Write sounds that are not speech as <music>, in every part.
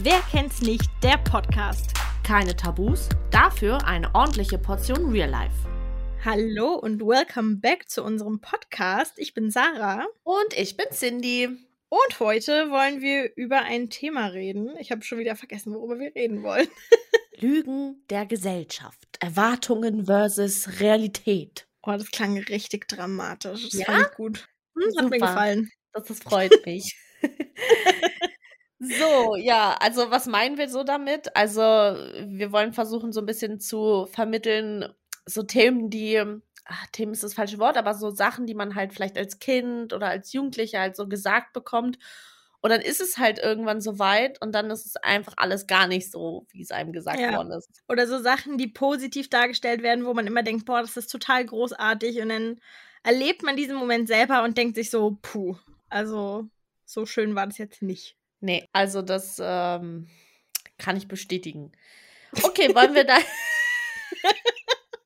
Wer kennt's nicht? Der Podcast. Keine Tabus, dafür eine ordentliche Portion Real Life. Hallo und welcome back zu unserem Podcast. Ich bin Sarah. Und ich bin Cindy. Und heute wollen wir über ein Thema reden. Ich habe schon wieder vergessen, worüber wir reden wollen. <laughs> Lügen der Gesellschaft. Erwartungen versus Realität. Oh, das klang richtig dramatisch. Das Ja? fand ich gut. Hm, hat mir Super. gefallen. Das, das freut mich. <laughs> so, ja, also was meinen wir so damit? Also, wir wollen versuchen, so ein bisschen zu vermitteln, so Themen, die, ach, Themen ist das falsche Wort, aber so Sachen, die man halt vielleicht als Kind oder als Jugendlicher halt so gesagt bekommt. Und dann ist es halt irgendwann so weit und dann ist es einfach alles gar nicht so, wie es einem gesagt Ja. worden ist. Oder so Sachen, die positiv dargestellt werden, wo man immer denkt, boah, das ist total großartig. Und dann erlebt man diesen Moment selber und denkt sich so, puh, also so schön war das jetzt nicht. Nee, also das ähm, kann ich bestätigen. Okay, wollen wir da. <laughs>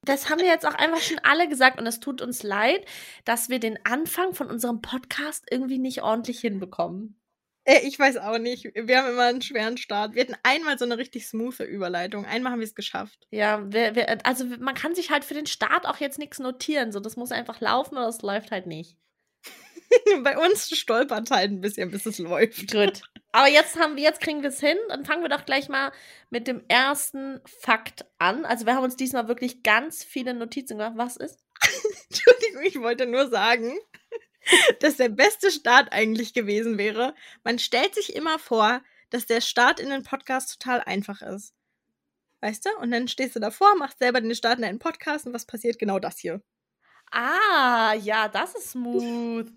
Das haben wir jetzt auch einfach schon alle gesagt und es tut uns leid, dass wir den Anfang von unserem Podcast irgendwie nicht ordentlich hinbekommen. Äh, ich weiß auch nicht. Wir haben immer einen schweren Start. Wir hatten einmal so eine richtig smoothe Überleitung. Einmal haben wir es geschafft. Ja, wir, wir, also man kann sich halt für den Start auch jetzt nichts notieren. So, das muss einfach laufen oder es läuft halt nicht. <laughs> Bei uns stolpert halt ein bisschen, bis es läuft. Gut. Aber jetzt haben wir, jetzt kriegen wir es hin. Dann fangen wir doch gleich mal mit dem ersten Fakt an. Also wir haben uns diesmal wirklich ganz viele Notizen gemacht. Was ist? <laughs> Entschuldigung, ich wollte nur sagen, <laughs> dass der beste Start eigentlich gewesen wäre. Man stellt sich immer vor, dass der Start in den Podcast total einfach ist. Weißt du? Und dann stehst du davor, machst selber den Start in einen Podcast und was passiert? Genau das hier. Ah, ja, das ist smooth.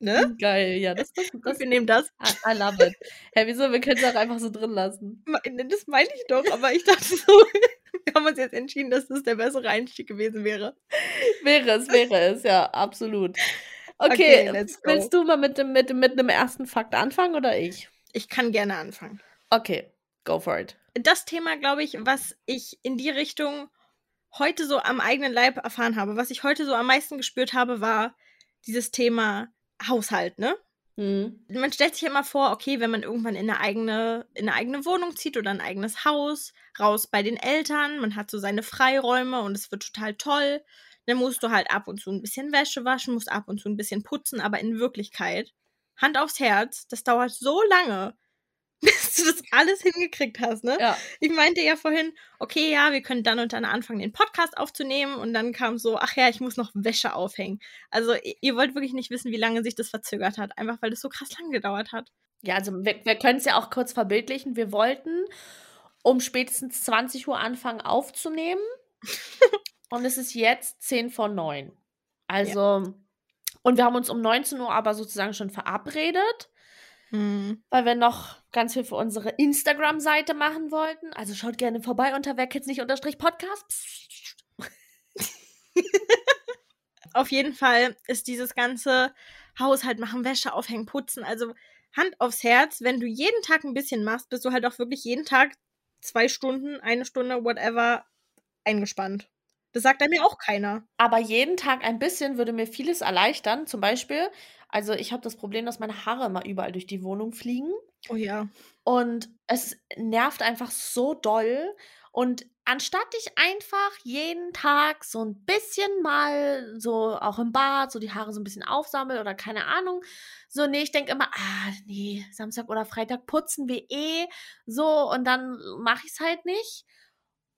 Ne? Geil, ja, das, das, <laughs> das wir nehmen das. I, I love it. Hä, wieso? Wir können es auch einfach so drin lassen. Das meine ich doch, aber ich dachte so, <laughs> wir haben uns jetzt entschieden, dass das der bessere Einstieg gewesen wäre. Wäre es, wäre es, ja, absolut. Okay, Okay, willst du mal mit dem, mit, mit einem ersten Fakt anfangen oder ich? Ich kann gerne anfangen. Okay, go for it. Das Thema, glaube ich, was ich in die Richtung heute so am eigenen Leib erfahren habe, was ich heute so am meisten gespürt habe, war dieses Thema Haushalt, ne? Hm. Man stellt sich ja immer vor, okay, wenn man irgendwann in eine eigene, in eine eigene Wohnung zieht oder ein eigenes Haus, raus bei den Eltern, man hat so seine Freiräume und es wird total toll. Dann musst du halt ab und zu ein bisschen Wäsche waschen, musst ab und zu ein bisschen putzen, aber in Wirklichkeit, Hand aufs Herz, das dauert so lange, <laughs> bis du das alles hingekriegt hast, ne? Ja, Ich meinte ja vorhin, okay, ja, wir können dann und dann anfangen, den Podcast aufzunehmen. Und dann kam so, ach ja, ich muss noch Wäsche aufhängen. Also, ihr wollt wirklich nicht wissen, wie lange sich das verzögert hat. Einfach weil das so krass lang gedauert hat. ja also wir, wir können es ja auch kurz verbildlichen. Wir wollten um spätestens 20 Uhr anfangen aufzunehmen. <laughs> und es ist jetzt 10 vor 9. Also, und wir haben uns um 19 Uhr aber sozusagen schon verabredet. Hm. weil wir noch ganz viel für unsere Instagram-Seite machen wollten. Also schaut gerne vorbei unter wer kennt's nicht unterstrich Podcast. <laughs> Auf jeden Fall ist dieses ganze Haushalt machen, Wäsche aufhängen, putzen. Also, Hand aufs Herz, wenn du jeden Tag ein bisschen machst, bist du halt auch wirklich jeden Tag zwei Stunden, eine Stunde, whatever, eingespannt. Das sagt einem ja auch keiner. Aber jeden Tag ein bisschen würde mir vieles erleichtern. Zum Beispiel, also ich habe das Problem, dass meine Haare immer überall durch die Wohnung fliegen. Oh ja. Und es nervt einfach so doll. Und anstatt dich einfach jeden Tag so ein bisschen mal so auch im Bad, so die Haare so ein bisschen aufsammeln oder keine Ahnung, so, nee, ich denke immer, ah, nee, Samstag oder Freitag putzen wir eh so und dann mache ich es halt nicht.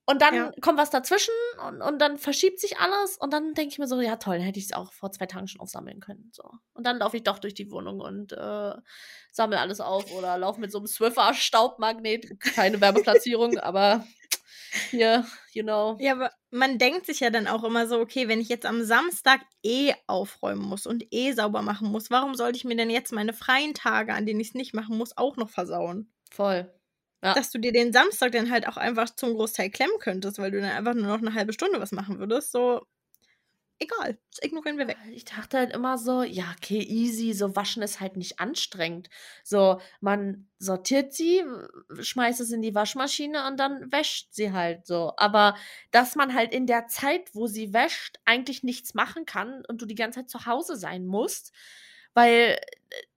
Und dann Ja. kommt was dazwischen und, und dann verschiebt sich alles und dann denke ich mir so, ja toll, dann hätte ich es auch vor zwei Tagen schon aufsammeln können. So. Und dann laufe ich doch durch die Wohnung und äh, sammle alles auf oder laufe mit so einem Swiffer-Staubmagnet. Keine Werbeplatzierung, <laughs> aber hier, you know. Ja, aber man denkt sich ja dann auch immer so, okay, wenn ich jetzt am Samstag eh aufräumen muss und eh sauber machen muss, warum sollte ich mir denn jetzt meine freien Tage, an denen ich es nicht machen muss, auch noch versauen? Voll. Ja. Dass du dir den Samstag dann halt auch einfach zum Großteil klemmen könntest, weil du dann einfach nur noch eine halbe Stunde was machen würdest, so egal, das ignorieren wir weg. Ich dachte halt immer so, ja, okay, easy, so waschen ist halt nicht anstrengend. So, man sortiert sie, schmeißt es in die Waschmaschine und dann wäscht sie halt so. Aber dass man halt in der Zeit, wo sie wäscht, eigentlich nichts machen kann und du die ganze Zeit zu Hause sein musst, weil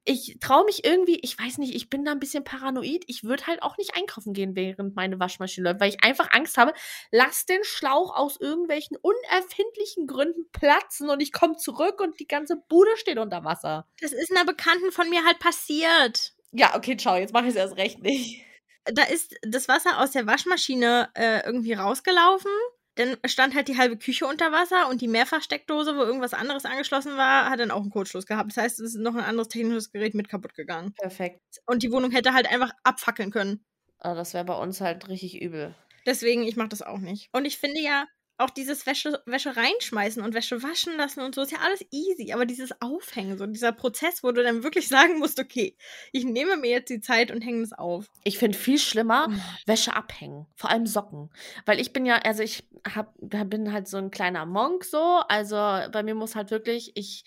ich traue mich irgendwie, ich weiß nicht, ich bin da ein bisschen paranoid. Ich würde halt auch nicht einkaufen gehen, während meine Waschmaschine läuft, weil ich einfach Angst habe, lass den Schlauch aus irgendwelchen unerfindlichen Gründen platzen und ich komme zurück und die ganze Bude steht unter Wasser. Das ist einer Bekannten von mir halt passiert. Ja, okay, ciao, jetzt mache ich es erst recht nicht. Da ist das Wasser aus der Waschmaschine äh, irgendwie rausgelaufen dann stand halt die halbe Küche unter Wasser und die Mehrfachsteckdose, wo irgendwas anderes angeschlossen war, hat dann auch einen Kurzschluss gehabt. Das heißt, es ist noch ein anderes technisches Gerät mit kaputt gegangen. Perfekt. Und die Wohnung hätte halt einfach abfackeln können. Also das wäre bei uns halt richtig übel. Deswegen, ich mache das auch nicht. Und ich finde ja, auch dieses Wäsche, Wäsche reinschmeißen und Wäsche waschen lassen und so ist ja alles easy. Aber dieses Aufhängen, so dieser Prozess, wo du dann wirklich <laughs> sagen musst, okay, ich nehme mir jetzt die Zeit und hänge es auf. Ich finde viel schlimmer mhm. Wäsche abhängen, vor allem Socken. Weil ich bin ja, also ich hab, bin halt so ein kleiner Monk so. Also bei mir muss halt wirklich, ich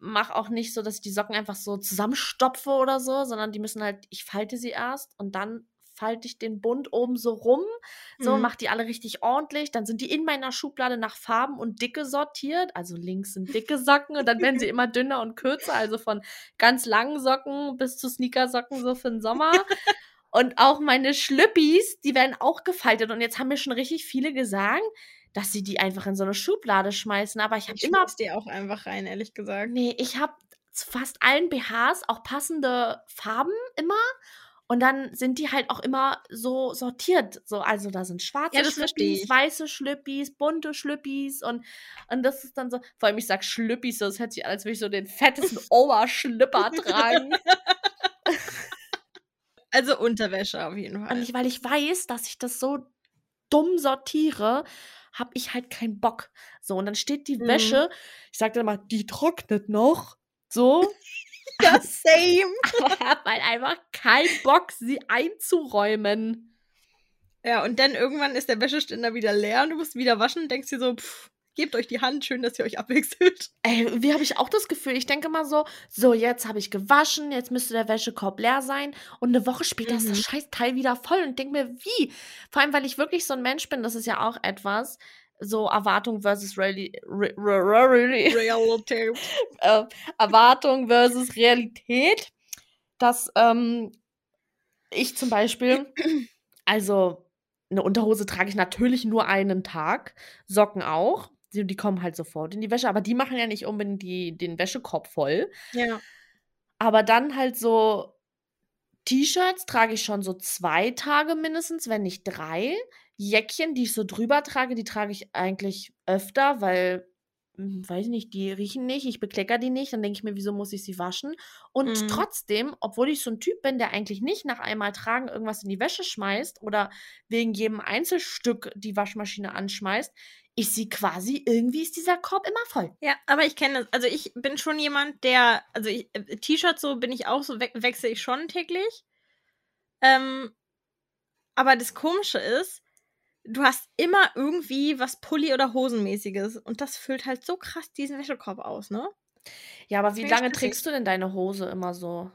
mache auch nicht so, dass ich die Socken einfach so zusammenstopfe oder so, sondern die müssen halt, ich falte sie erst und dann falte ich den Bund oben so rum, so mhm. mache die alle richtig ordentlich. Dann sind die in meiner Schublade nach Farben und Dicke sortiert. Also links sind dicke Socken und dann werden sie <laughs> immer dünner und kürzer, also von ganz langen Socken bis zu Sneakersocken so für den Sommer. und auch meine Schlüppis, die werden auch gefaltet. Und jetzt haben mir schon richtig viele gesagt, dass sie die einfach in so eine Schublade schmeißen. Aber ich habe immer. die auch einfach rein, ehrlich gesagt. Nee, ich habe zu fast allen BHs auch passende Farben immer. Und dann sind die halt auch immer so sortiert. So, also da sind schwarze ja, Schlüppis, weiße Schlüppis, bunte Schlüppis und, und das ist dann so, vor allem ich sag Schlüppis, so, das hört sich an, als würde ich so den fettesten <laughs> Oberschlüpper tragen. <laughs> Also Unterwäsche auf jeden Fall. Und ich, weil ich weiß, dass ich das so dumm sortiere, habe ich halt keinen Bock. So, und dann steht die mhm. Wäsche, ich sag dann mal, die trocknet noch. So. <laughs> <laughs> Ja, same. <laughs> Aber ich habe halt einfach keinen Bock, sie einzuräumen. Ja, und dann irgendwann ist der Wäscheständer wieder leer und du musst wieder waschen und denkst dir so, pff, gebt euch die Hand, schön, dass ihr euch abwechselt. <laughs> Ey, wie habe ich auch das Gefühl? Ich denke mal so, so, jetzt habe ich gewaschen, jetzt müsste der Wäschekorb leer sein und eine Woche später mhm. ist das mhm. scheiß Teil wieder voll und denke mir, wie? Vor allem, weil ich wirklich so ein Mensch bin, das ist ja auch etwas, so Erwartung versus Reali Re Re Re Realität. <laughs> äh, Erwartung versus Realität. Dass ähm, ich zum Beispiel, also eine Unterhose trage ich natürlich nur einen Tag, Socken auch. Die, die kommen halt sofort in die Wäsche, aber die machen ja nicht unbedingt die, den Wäschekorb voll. Ja. Aber dann halt so T-Shirts trage ich schon so zwei Tage mindestens, wenn nicht drei. Jäckchen, die ich so drüber trage, die trage ich eigentlich öfter, weil, hm, weiß nicht, die riechen nicht, ich beklecker die nicht, dann denke ich mir, wieso muss ich sie waschen? Und mhm. trotzdem, obwohl ich so ein Typ bin, der eigentlich nicht nach einmal tragen irgendwas in die Wäsche schmeißt oder wegen jedem Einzelstück die Waschmaschine anschmeißt, ich sie quasi, irgendwie ist dieser Korb immer voll. Ja, aber ich kenne das. Also ich bin schon jemand, der, also äh, T-Shirts so bin ich auch, so we wechsle ich schon täglich. Ähm, aber das Komische ist, du hast immer irgendwie was Pulli- oder Hosenmäßiges. Und das füllt halt so krass diesen Wäschekorb aus, ne? Ja, aber wie lange trägst du denn deine Hose immer so?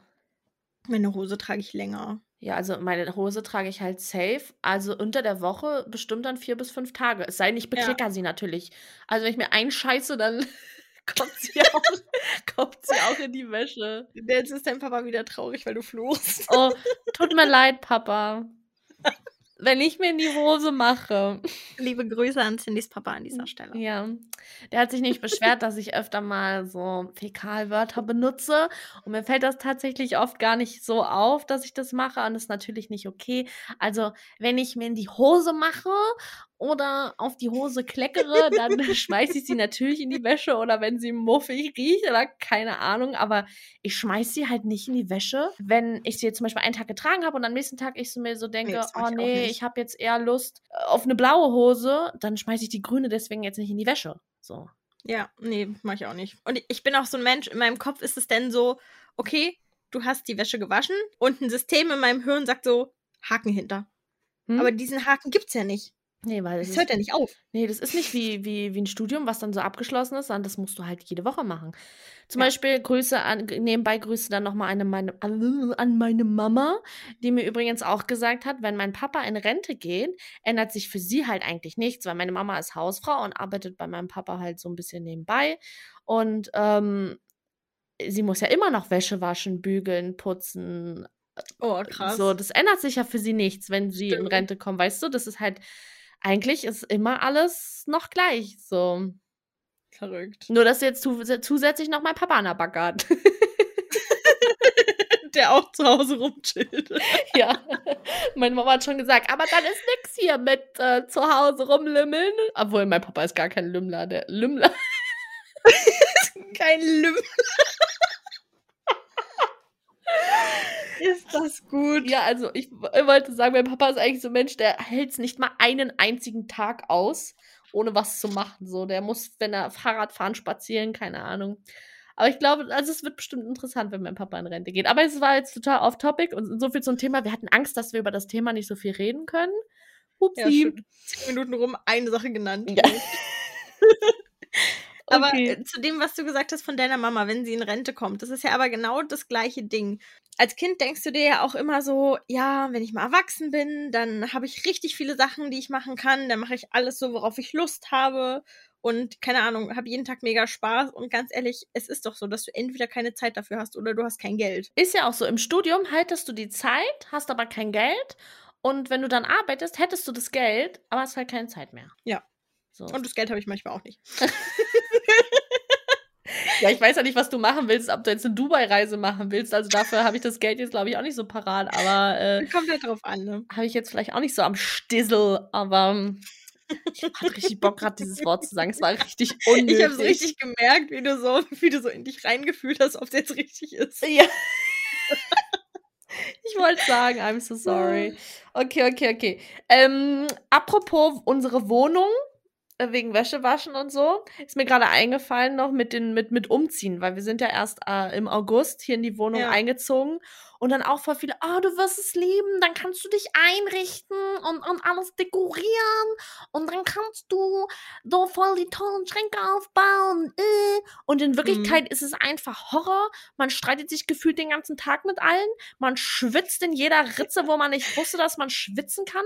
Meine Hose trage ich länger. Ja, also meine Hose trage ich halt safe. Also unter der Woche bestimmt dann vier bis fünf Tage. Es sei denn, ich beklecker ja. sie natürlich. Also wenn ich mir einscheiße, dann <laughs> kommt sie, auch, <laughs> kommt sie auch in die Wäsche. Jetzt ist dein Papa wieder traurig, weil du fluchst. Oh, tut mir leid, Papa <laughs> wenn ich mir in die Hose mache. Liebe Grüße an Cindys Papa an dieser Stelle. Ja. Der hat sich nicht beschwert, dass ich öfter mal so Fäkalwörter benutze. Und mir fällt das tatsächlich oft gar nicht so auf, dass ich das mache. Und das ist natürlich nicht okay. Also, wenn ich mir in die Hose mache oder auf die Hose kleckere, dann <laughs> schmeiße ich sie natürlich in die Wäsche oder wenn sie muffig riecht oder keine Ahnung, aber ich schmeiße sie halt nicht in die Wäsche, wenn ich sie jetzt zum Beispiel einen Tag getragen habe und am nächsten Tag ich so mir so denke, nee, oh nee, ich, ich habe jetzt eher Lust auf eine blaue Hose, dann schmeiße ich die grüne deswegen jetzt nicht in die Wäsche. So. Ja, nee, mache ich auch nicht. Und ich bin auch so ein Mensch, in meinem Kopf ist es denn so, okay, du hast die Wäsche gewaschen und ein System in meinem Hirn sagt so, Haken hinter. Hm? Aber diesen Haken gibt's ja nicht. Nee, weil das, das hört ja nicht auf. Nee, das ist nicht wie, wie, wie ein Studium, was dann so abgeschlossen ist, sondern das musst du halt jede Woche machen. Zum ja. Beispiel Grüße an, nebenbei Grüße dann nochmal an meine, an meine Mama, die mir übrigens auch gesagt hat, wenn mein Papa in Rente geht, ändert sich für sie halt eigentlich nichts, weil meine Mama ist Hausfrau und arbeitet bei meinem Papa halt so ein bisschen nebenbei. Und ähm, sie muss ja immer noch Wäsche waschen, bügeln, putzen. Oh, krass. So, das ändert sich ja für sie nichts, wenn sie in Stimmt. Rente kommt, weißt du? Das ist halt, eigentlich ist immer alles noch gleich, so. Verrückt. Nur, dass jetzt zu, zusätzlich noch mein Papa an der Backe hat. <laughs> Der auch zu Hause rumchillt. <laughs> ja. Meine Mama hat schon gesagt, aber dann ist nix hier mit äh, zu Hause rumlümmeln. Obwohl, mein Papa ist gar kein Lümmler, der Lümmler. <laughs> Kein Lüm. <laughs> Ist das gut? Ja, also ich wollte sagen, mein Papa ist eigentlich so ein Mensch, der hält es nicht mal einen einzigen Tag aus, ohne was zu machen. So, der muss, wenn er Fahrrad fahren, spazieren, keine Ahnung. Aber ich glaube, also es wird bestimmt interessant, wenn mein Papa in Rente geht. Aber es war jetzt total off-topic und so viel zum Thema. Wir hatten Angst, dass wir über das Thema nicht so viel reden können. Ja, Upsi. schon zehn Minuten rum, eine Sache genannt. Ja. <laughs> <laughs> Aber Okay. äh, zu dem, was du gesagt hast von deiner Mama, wenn sie in Rente kommt, das ist ja aber genau das gleiche Ding. Als Kind denkst du dir ja auch immer so, ja, wenn ich mal erwachsen bin, dann habe ich richtig viele Sachen, die ich machen kann, dann mache ich alles so, worauf ich Lust habe und keine Ahnung, habe jeden Tag mega Spaß und ganz ehrlich, es ist doch so, dass du entweder keine Zeit dafür hast oder du hast kein Geld. Ist ja auch so, im Studium haltest du die Zeit, hast aber kein Geld. Und wenn du dann arbeitest, hättest du das Geld, aber hast halt keine Zeit mehr. Ja. So. Und das Geld habe ich manchmal auch nicht. <laughs> Ja, ich weiß ja nicht, was du machen willst, ob du jetzt eine Dubai-Reise machen willst. Also dafür habe ich das Geld jetzt, glaube ich, auch nicht so parat. Aber äh, <laughs> Kommt halt drauf an, ne? habe ich jetzt vielleicht auch nicht so am Stissel. Aber ähm, ich hatte richtig Bock, gerade dieses Wort zu sagen. Es war richtig <laughs> unnötig. Ich habe es richtig gemerkt, wie du so, wie du so in dich reingefühlt hast, ob es jetzt richtig ist. Ja. ich wollte sagen, I'm so sorry. Okay, okay, okay. Ähm, apropos unsere Wohnung, äh, wegen Wäschewaschen und so, ist mir gerade eingefallen noch mit, den, mit, mit Umziehen, weil wir sind ja erst äh, im August hier in die Wohnung Ja. eingezogen und dann auch voll viele, oh, du wirst es lieben, dann kannst du dich einrichten und, und alles dekorieren und dann kannst du so voll die tollen Schränke aufbauen. Äh. Und in Wirklichkeit ist es einfach Horror. Man streitet sich gefühlt den ganzen Tag mit allen. Man schwitzt in jeder Ritze, wo man nicht wusste, dass man schwitzen kann.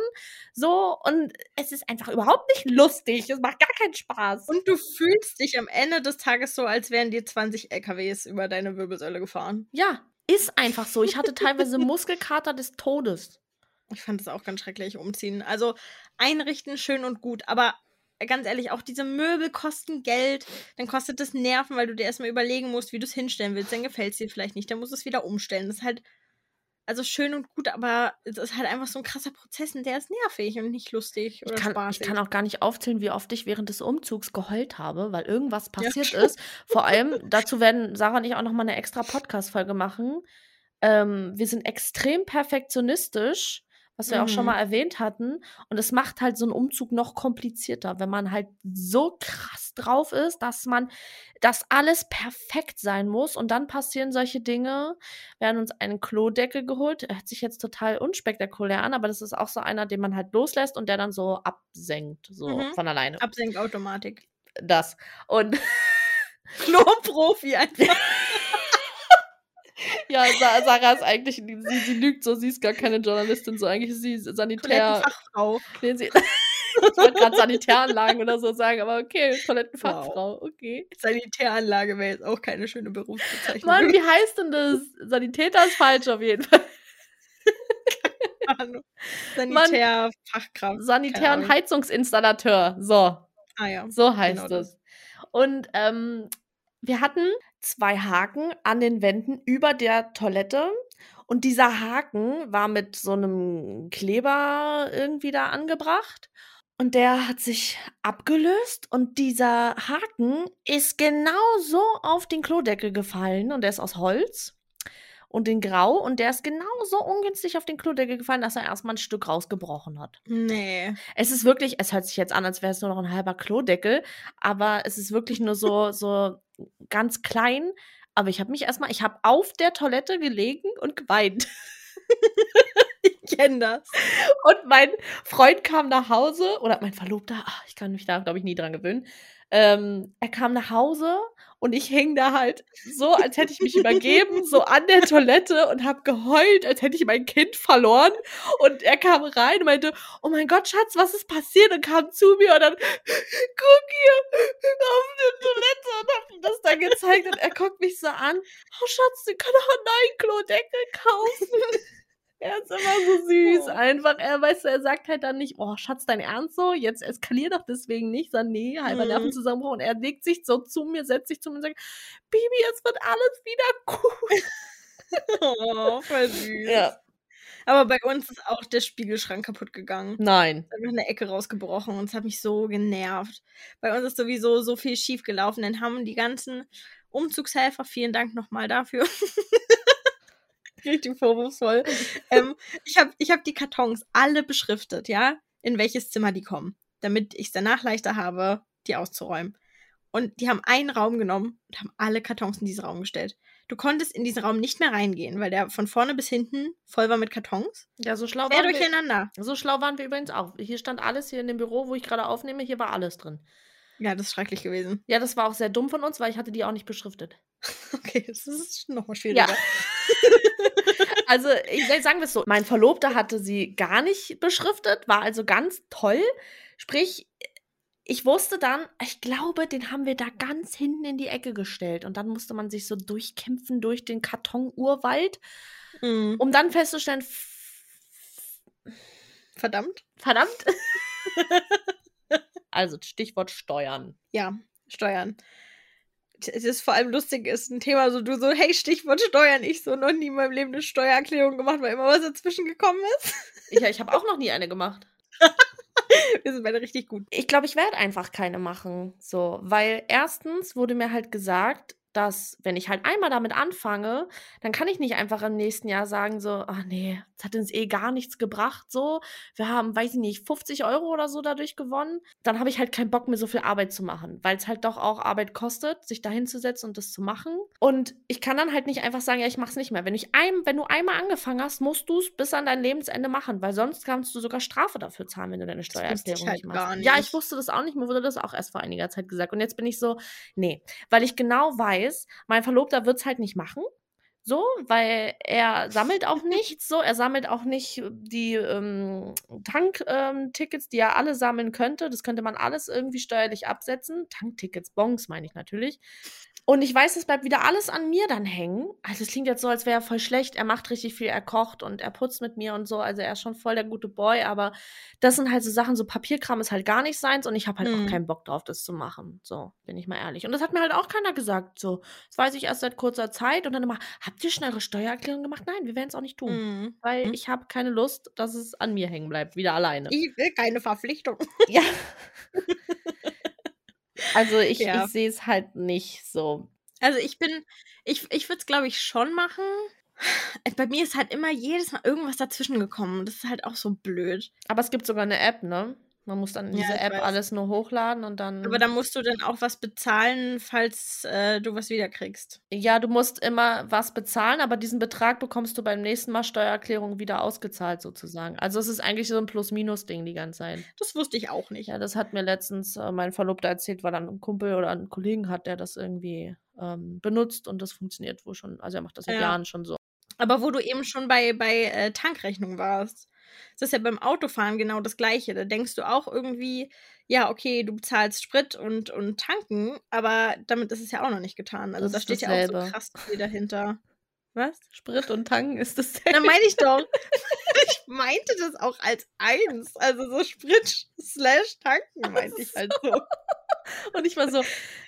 So, und es ist einfach überhaupt nicht lustig. Es macht gar keinen Spaß. Und du fühlst dich am Ende des Tages so, als wären dir 20 LKWs über deine Wirbelsäule gefahren. ja, ist einfach so. Ich hatte teilweise <laughs> Muskelkater des Todes. Ich fand das auch ganz schrecklich, umziehen. Also einrichten schön und gut, aber ganz ehrlich, auch diese Möbel kosten Geld. Dann kostet das Nerven, weil du dir erstmal überlegen musst, wie du es hinstellen willst. Dann gefällt es dir vielleicht nicht. Dann musst du es wieder umstellen. Das ist halt, also schön und gut, aber es ist halt einfach so ein krasser Prozess und der ist nervig und nicht lustig oder Ich kann, spaßig. ich kann auch gar nicht aufzählen, wie oft ich während des Umzugs geheult habe, weil irgendwas passiert schon. ist. Vor allem, <laughs> dazu werden Sarah und ich auch noch mal eine extra Podcast-Folge machen. Ähm, wir sind extrem perfektionistisch, was wir auch schon Mhm. mal erwähnt hatten. Und es macht halt so einen Umzug noch komplizierter, wenn man halt so krass drauf ist, dass man, dass alles perfekt sein muss. Und dann passieren solche Dinge. Wir haben uns einen Klodeckel geholt. Hört sich jetzt total unspektakulär an, aber das ist auch so einer, den man halt loslässt und der dann so absenkt, so Mhm. von alleine. Absenkautomatik. Das. Und <laughs> Nur Profi einfach. <laughs> <laughs> ja, Sa Sarah ist eigentlich, sie, sie lügt so, sie ist gar keine Journalistin, so eigentlich ist sie Sanitär. Toilettenfachfrau. Nee, sie, <laughs> ich wollte gerade Sanitäranlagen oder so sagen, aber okay, Toilettenfachfrau, okay. Sanitäranlage wäre jetzt auch keine schöne Berufsbezeichnung. Mann, <laughs> wie heißt denn das? Sanitäter ist falsch auf jeden Fall. Sanitärfachkraft. Sanitär- und. Heizungsinstallateur. So, Ah ja. so heißt Genau es. Und ähm, wir hatten zwei Haken an den Wänden über der Toilette. Und dieser Haken war mit so einem Kleber irgendwie da angebracht. Und der hat sich abgelöst und dieser Haken ist genau so auf den Klodeckel gefallen und der ist aus Holz und in Grau und der ist genau so ungünstig auf den Klodeckel gefallen, dass er erstmal ein Stück rausgebrochen hat. Nee. Es ist wirklich, es hört sich jetzt an, als wäre es nur noch ein halber Klodeckel, aber es ist wirklich nur so, so ganz klein. Aber ich habe mich erstmal, ich habe auf der Toilette gelegen und geweint. <laughs> Ich kenne das. Und mein Freund kam nach Hause, oder mein Verlobter, ach, ich kann mich da, glaube ich, nie dran gewöhnen, ähm, er kam nach Hause und ich hing da halt so, als hätte ich mich übergeben, so <laughs> an der Toilette und habe geheult, als hätte ich mein Kind verloren. Und er kam rein und meinte, oh mein Gott, Schatz, was ist passiert? Und kam zu mir und dann, guck hier auf die Toilette und hab ihm das dann gezeigt. Und er guckt mich so an, oh Schatz, du kannst auch einen neuen Klodeckel kaufen. Er ist immer so süß, oh. einfach. Er weiß, er sagt halt dann nicht, oh Schatz, dein Ernst so? Jetzt eskalier doch deswegen nicht. Sondern nee, halber mhm. Nervenzusammenbruch. Und er legt sich so zu mir, setzt sich zu mir und sagt, Baby, es wird alles wieder gut. <laughs> oh, voll süß. Ja. Aber bei uns ist auch der Spiegelschrank kaputt gegangen. Nein. Da habe eine Ecke rausgebrochen und es hat mich so genervt. Bei uns ist sowieso so viel schief gelaufen. Dann haben die ganzen Umzugshelfer, vielen Dank nochmal dafür. <laughs> <laughs> Richtig vorwurfsvoll. ähm, ich habe ich hab die Kartons alle beschriftet, ja, in welches Zimmer die kommen, damit ich es danach leichter habe, die auszuräumen. Und die haben einen Raum genommen und haben alle Kartons in diesen Raum gestellt. Du konntest in diesen Raum nicht mehr reingehen, weil der von vorne bis hinten voll war mit Kartons. Ja, so schlau waren durcheinander. Wir. So schlau waren wir übrigens auch. Hier stand alles hier in dem Büro, wo ich gerade aufnehme, hier war alles drin. Ja, das ist schrecklich gewesen. Ja, das war auch sehr dumm von uns, weil ich hatte die auch nicht beschriftet. <laughs> Okay, das ist nochmal schwieriger. Ja. <laughs> also, ich, sagen wir es so, mein Verlobter hatte sie gar nicht beschriftet, war also ganz toll. Sprich, ich wusste dann, ich glaube, den haben wir da ganz hinten in die Ecke gestellt. Und dann musste man sich so durchkämpfen durch den Karton-Urwald, mm. um dann festzustellen, verdammt. Verdammt. <laughs> also Stichwort Steuern. Ja, Steuern es ist vor allem lustig, ist ein Thema, so du so, hey, Stichwort Steuern, ich so noch nie in meinem Leben eine Steuererklärung gemacht, weil immer was dazwischen gekommen ist. <laughs> Ich, ich habe auch noch nie eine gemacht. <laughs> Wir sind beide richtig gut. Ich glaube, ich werde einfach keine machen. So, weil erstens wurde mir halt gesagt, dass, wenn ich halt einmal damit anfange, dann kann ich nicht einfach im nächsten Jahr sagen, so, ach nee, das hat uns eh gar nichts gebracht, so. Wir haben, weiß ich nicht, 50 Euro oder so dadurch gewonnen. Dann habe ich halt keinen Bock mehr, so viel Arbeit zu machen, weil es halt doch auch Arbeit kostet, sich da hinzusetzen und das zu machen. Und ich kann dann halt nicht einfach sagen, ja, ich mach's nicht mehr. Wenn, ich ein, wenn du einmal angefangen hast, musst du es bis an dein Lebensende machen, weil sonst kannst du sogar Strafe dafür zahlen, wenn du deine Steuererklärung halt nicht machst. Nicht. Ja, ich wusste das auch nicht, mir wurde das auch erst vor einiger Zeit gesagt. Und jetzt bin ich so, nee, weil ich genau weiß, weiß, mein Verlobter wird es halt nicht machen. So, weil er sammelt auch <laughs> nichts, so, er sammelt auch nicht die ähm, Tanktickets, ähm, die er alle sammeln könnte. Das könnte man alles irgendwie steuerlich absetzen. Tanktickets, Bons meine ich natürlich. Und ich weiß, es bleibt wieder alles an mir dann hängen. Also es klingt jetzt so, als wäre er voll schlecht. Er macht richtig viel, er kocht und er putzt mit mir und so. Also er ist schon voll der gute Boy. Aber das sind halt so Sachen, so Papierkram ist halt gar nicht seins und ich habe halt mhm. auch keinen Bock drauf, das zu machen. So, bin ich mal ehrlich. Und das hat mir halt auch keiner gesagt. So, das weiß ich erst seit kurzer Zeit. Und dann immer, habt ihr schon eure Steuererklärung gemacht? Nein, wir werden es auch nicht tun. Mhm. Weil mhm. ich habe keine Lust, dass es an mir hängen bleibt, wieder alleine. Ich will keine Verpflichtung. Ja. <laughs> <laughs> Also ich, ja. ich sehe es halt nicht so. Also ich bin, ich, ich würde es, glaube ich, schon machen. Bei mir ist halt immer jedes Mal irgendwas dazwischen gekommen. Das ist halt auch so blöd. Aber es gibt sogar eine App, ne? Man muss dann in ja, diese App weiß. alles nur hochladen und dann. Aber dann musst du dann auch was bezahlen, falls äh, du was wiederkriegst. Ja, du musst immer was bezahlen, aber diesen Betrag bekommst du beim nächsten Mal Steuererklärung wieder ausgezahlt, sozusagen. Also es ist eigentlich so ein Plus-Minus-Ding die ganze Zeit. Das wusste ich auch nicht. Ja, das hat mir letztens äh, mein Verlobter erzählt, weil dann ein Kumpel oder ein Kollegen hat, der das irgendwie ähm, benutzt und das funktioniert wohl schon. Also er macht das seit ja. Jahren schon so. Aber wo du eben schon bei, bei äh, Tankrechnung warst. Das ist ja beim Autofahren genau das Gleiche. Da denkst du auch irgendwie, ja, okay, du bezahlst Sprit und, und tanken, aber damit ist es ja auch noch nicht getan. Also das da steht dasselbe. ja auch so krass viel dahinter. Was? Sprit und tanken ist das Na, meine ich doch. <laughs> ich meinte das auch als eins. Also so Sprit slash tanken meinte ich halt so. <laughs> Und ich war so,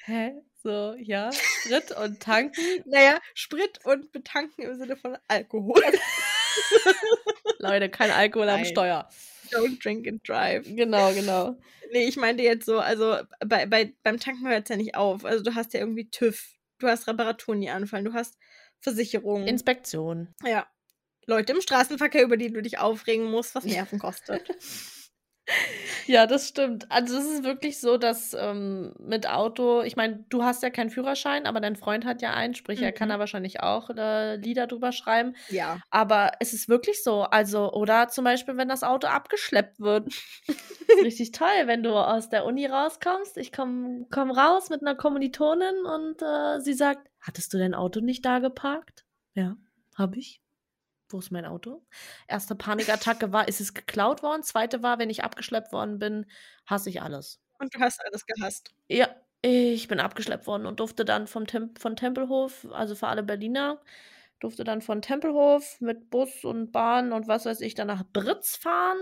hä? So, ja, Sprit und tanken. Naja, Sprit und betanken im Sinne von Alkohol. <laughs> <laughs> Leute, kein Alkohol Nein. am Steuer. Don't drink and drive. Genau, genau. <laughs> Nee, ich meinte jetzt so, also bei, bei, beim Tanken hört es ja nicht auf. Also du hast ja irgendwie TÜV, du hast Reparaturen, die anfallen, du hast Versicherungen. Inspektion. Ja. Leute im Straßenverkehr, über die du dich aufregen musst, was Nerven kostet. <laughs> Ja, das stimmt. Also, es ist wirklich so, dass, ähm, mit Auto ich meine, du hast ja keinen Führerschein, aber dein Freund hat ja einen, sprich, er kann Mhm. da wahrscheinlich auch, äh, Lieder drüber schreiben. Ja. Aber es ist wirklich so. Also oder zum Beispiel, wenn das Auto abgeschleppt wird. <laughs> Ist richtig toll, wenn du aus der Uni rauskommst. Ich komme komme raus mit 'ner Kommilitonin und, äh, sie sagt: „Hattest du dein Auto nicht da geparkt?“ „Ja, habe ich.“ „Wo ist mein Auto?“ 1. Panikattacke war: Ist es geklaut worden? 2. war: Wenn ich abgeschleppt worden bin, hasse ich alles. Und du hast alles gehasst? Ja, ich bin abgeschleppt worden und durfte dann vom Temp von Tempelhof also, für alle Berliner, durfte dann von Tempelhof mit Bus und Bahn und was weiß ich dann nach Britz fahren,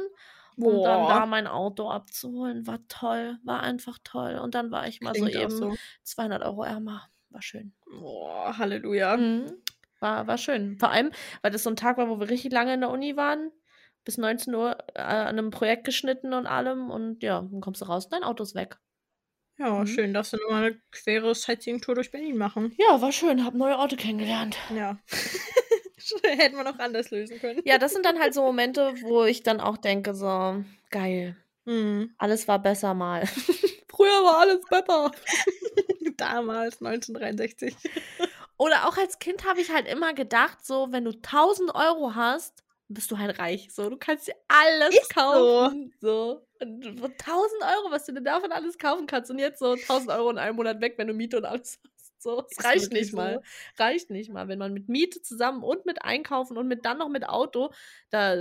um dann da Boah. mein Auto abzuholen. War toll, war einfach toll. Und dann war ich mal Klingt auch soeben so. 200 € ärmer. War schön. Boah, Halleluja. Mhm. War war schön. Vor allem, weil das so 'n Tag war, wo wir richtig lange in der Uni waren, bis 19:00, äh, an 'nem Projekt geschnitten und allem und ja, dann kommst du raus und dein Auto ist weg. Ja, Mhm. schön, darfst du noch mal 'ne quere Sightseeing-Tour durch Berlin machen. Ja, war schön, habe neue Orte kennengelernt. Ja. <laughs> <laughs> Hätten wir noch anders lösen können. Ja, das sind dann halt so Momente, wo ich dann auch denke so: „Geil. Mhm. Alles war besser mal.“ <laughs> Früher war alles besser. Damals, 1963. Oder auch als Kind habe ich halt immer gedacht, so, wenn du 1.000 € hast, bist du halt reich. So, du kannst dir alles Ist so. kaufen, so. Und 1.000 €, was du dir davon alles kaufen kannst und jetzt so 1.000 € in einem Monat weg, wenn du Miete und alles hast. So, es reicht nicht mal. so. Reicht nicht mal. Wenn man mit Miete zusammen und mit Einkaufen und mit dann noch mit Auto, da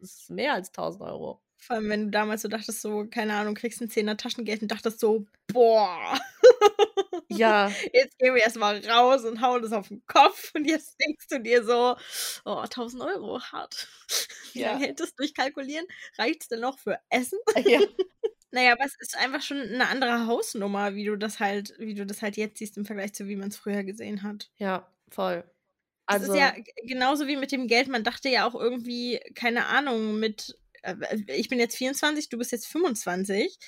ist mehr als 1.000 €. Vor allem, wenn du damals so dachtest, so, keine Ahnung, kriegst 'n Zehner Taschengeld und dachtest so: „Boah, <laughs> Ja. jetzt gehen wir erst mal raus und hauen das auf 'n Kopf.“ Und jetzt denkst du dir so: „Oh, 1.000 €, hart.“ Wie Ja. lange hält das durchkalkulieren? Reicht's denn noch für Essen? Ja. <laughs> Na ja, aber es ist einfach schon 'ne andere Hausnummer, wie du das halt wie du das halt jetzt siehst im Vergleich zu wie man's früher gesehen hat. Ja, voll. Es ist ja Also genauso wie mit dem Geld. Man dachte ja auch irgendwie, keine Ahnung, mit äh, ich bin jetzt 24, du bist jetzt 25.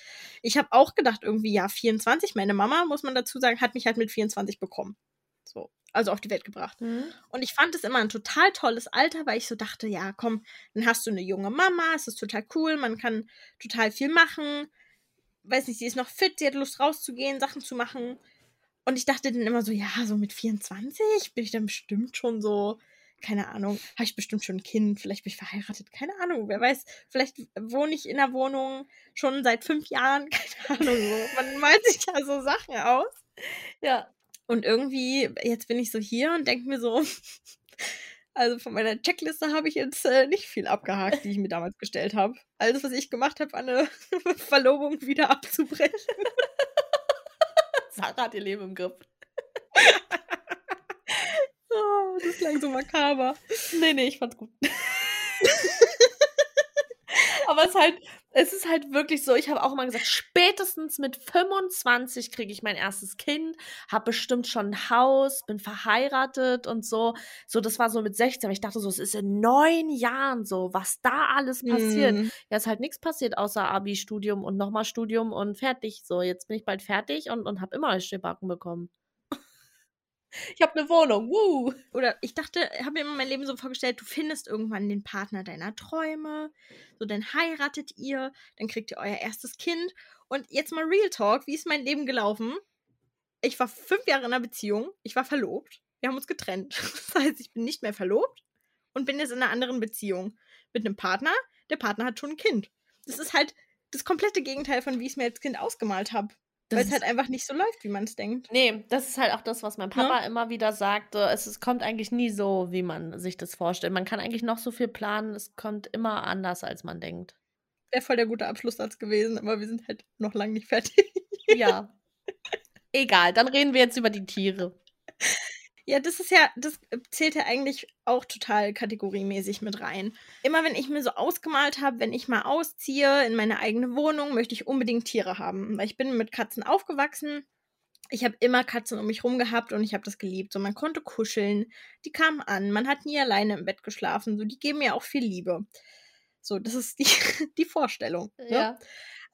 Ich habe auch gedacht irgendwie, ja, 24 meine Mama, muss man dazu sagen, hat mich halt mit 24 bekommen. So, also auf die Welt gebracht. Mhm. Und ich fand es immer 'n total tolles Alter, weil ich so dachte: „Ja, komm, dann hast du 'ne junge Mama, es ist total cool, man kann total viel machen.“ Weiß nicht, sie ist noch fit, sie hat Lust rauszugehen, Sachen zu machen. Und ich dachte dann immer so: „Ja, so mit 24 bin ich dann bestimmt schon so keine Ahnung, habe ich bestimmt schon 'n Kind, vielleicht bin ich verheiratet, keine Ahnung, wer weiß, vielleicht wohne ich in 'ner Wohnung schon seit 5 Jahren, <laughs> keine Ahnung, so. Man malt sich ja so Sachen aus. Ja. Und irgendwie jetzt bin ich so hier und denke mir so <laughs> also, von meiner Checkliste habe ich jetzt, äh, nicht viel abgehakt, die ich mir damals gestellt habe. Alles, was ich gemacht habe, war 'ne <laughs> Verlobung wieder abzubrechen. Sarah hat ihr Leben im Griff. Oh, das klang so makaber. Ne, ne, ich fand's gut. <laughs> Aber es ist halt es ist halt wirklich so, ich habe auch immer gesagt, spätestens mit 25 kriege ich mein 1. Kind, habe bestimmt schon 'n Haus, bin verheiratet und so. So, das war so mit 16, aber ich dachte so, es ist in 9 Jahren so, was da alles passiert. Mhm. Ja, ist halt nix passiert außer Abi, Studium und noch mal Studium und fertig. So, jetzt bin ich bald fertig und und habe immer Backen bekommen. Ich habe 'ne Wohnung, wuhu. Oder ich dachte habe mir immer mein Leben so vorgestellt, du findest irgendwann den Partner deiner Träume, so, dann heiratet ihr, dann kriegt ihr euer 1. Kind. Und jetzt mal Real Talk, wie ist mein Leben gelaufen? Ich war 5 Jahre in 'ner Beziehung, ich war verlobt, wir haben uns getrennt. <laughs> Das heißt, ich bin nicht mehr verlobt und bin jetzt in 'ner anderen Beziehung mit 'nem Partner. Der Partner hat schon 'n Kind. Das ist halt das komplette Gegenteil von wie ich's mir als Kind ausgemalt habe, Das weil's ist halt einfach nicht so läuft, wie man's denkt. Ne, das ist halt auch das, was mein Ne? Papa immer wieder sagte. Es es kommt eigentlich nie so, wie man sich das vorstellt. Man kann eigentlich noch so viel planen, es kommt immer anders, als man denkt. Wäre voll der gute Abschlusssatz gewesen, aber wir sind halt noch lang nicht fertig. Ja. <laughs> Egal, dann reden wir jetzt über die Tiere. Ja, das ist ja das, äh, zählt ja eigentlich auch total kategoriemäßig mit rein. Immer wenn ich mir so ausgemalt habe, wenn ich mal ausziehe in meine eigene Wohnung, möchte ich unbedingt Tiere haben, weil ich bin mit Katzen aufgewachsen. Ich habe immer Katzen um mich rum gehabt und ich habe das geliebt. So, man konnte kuscheln, die kamen an, man hat nie alleine im Bett geschlafen, so, die geben mir auch viel Liebe. So, das ist die <laughs> die Vorstellung, ne?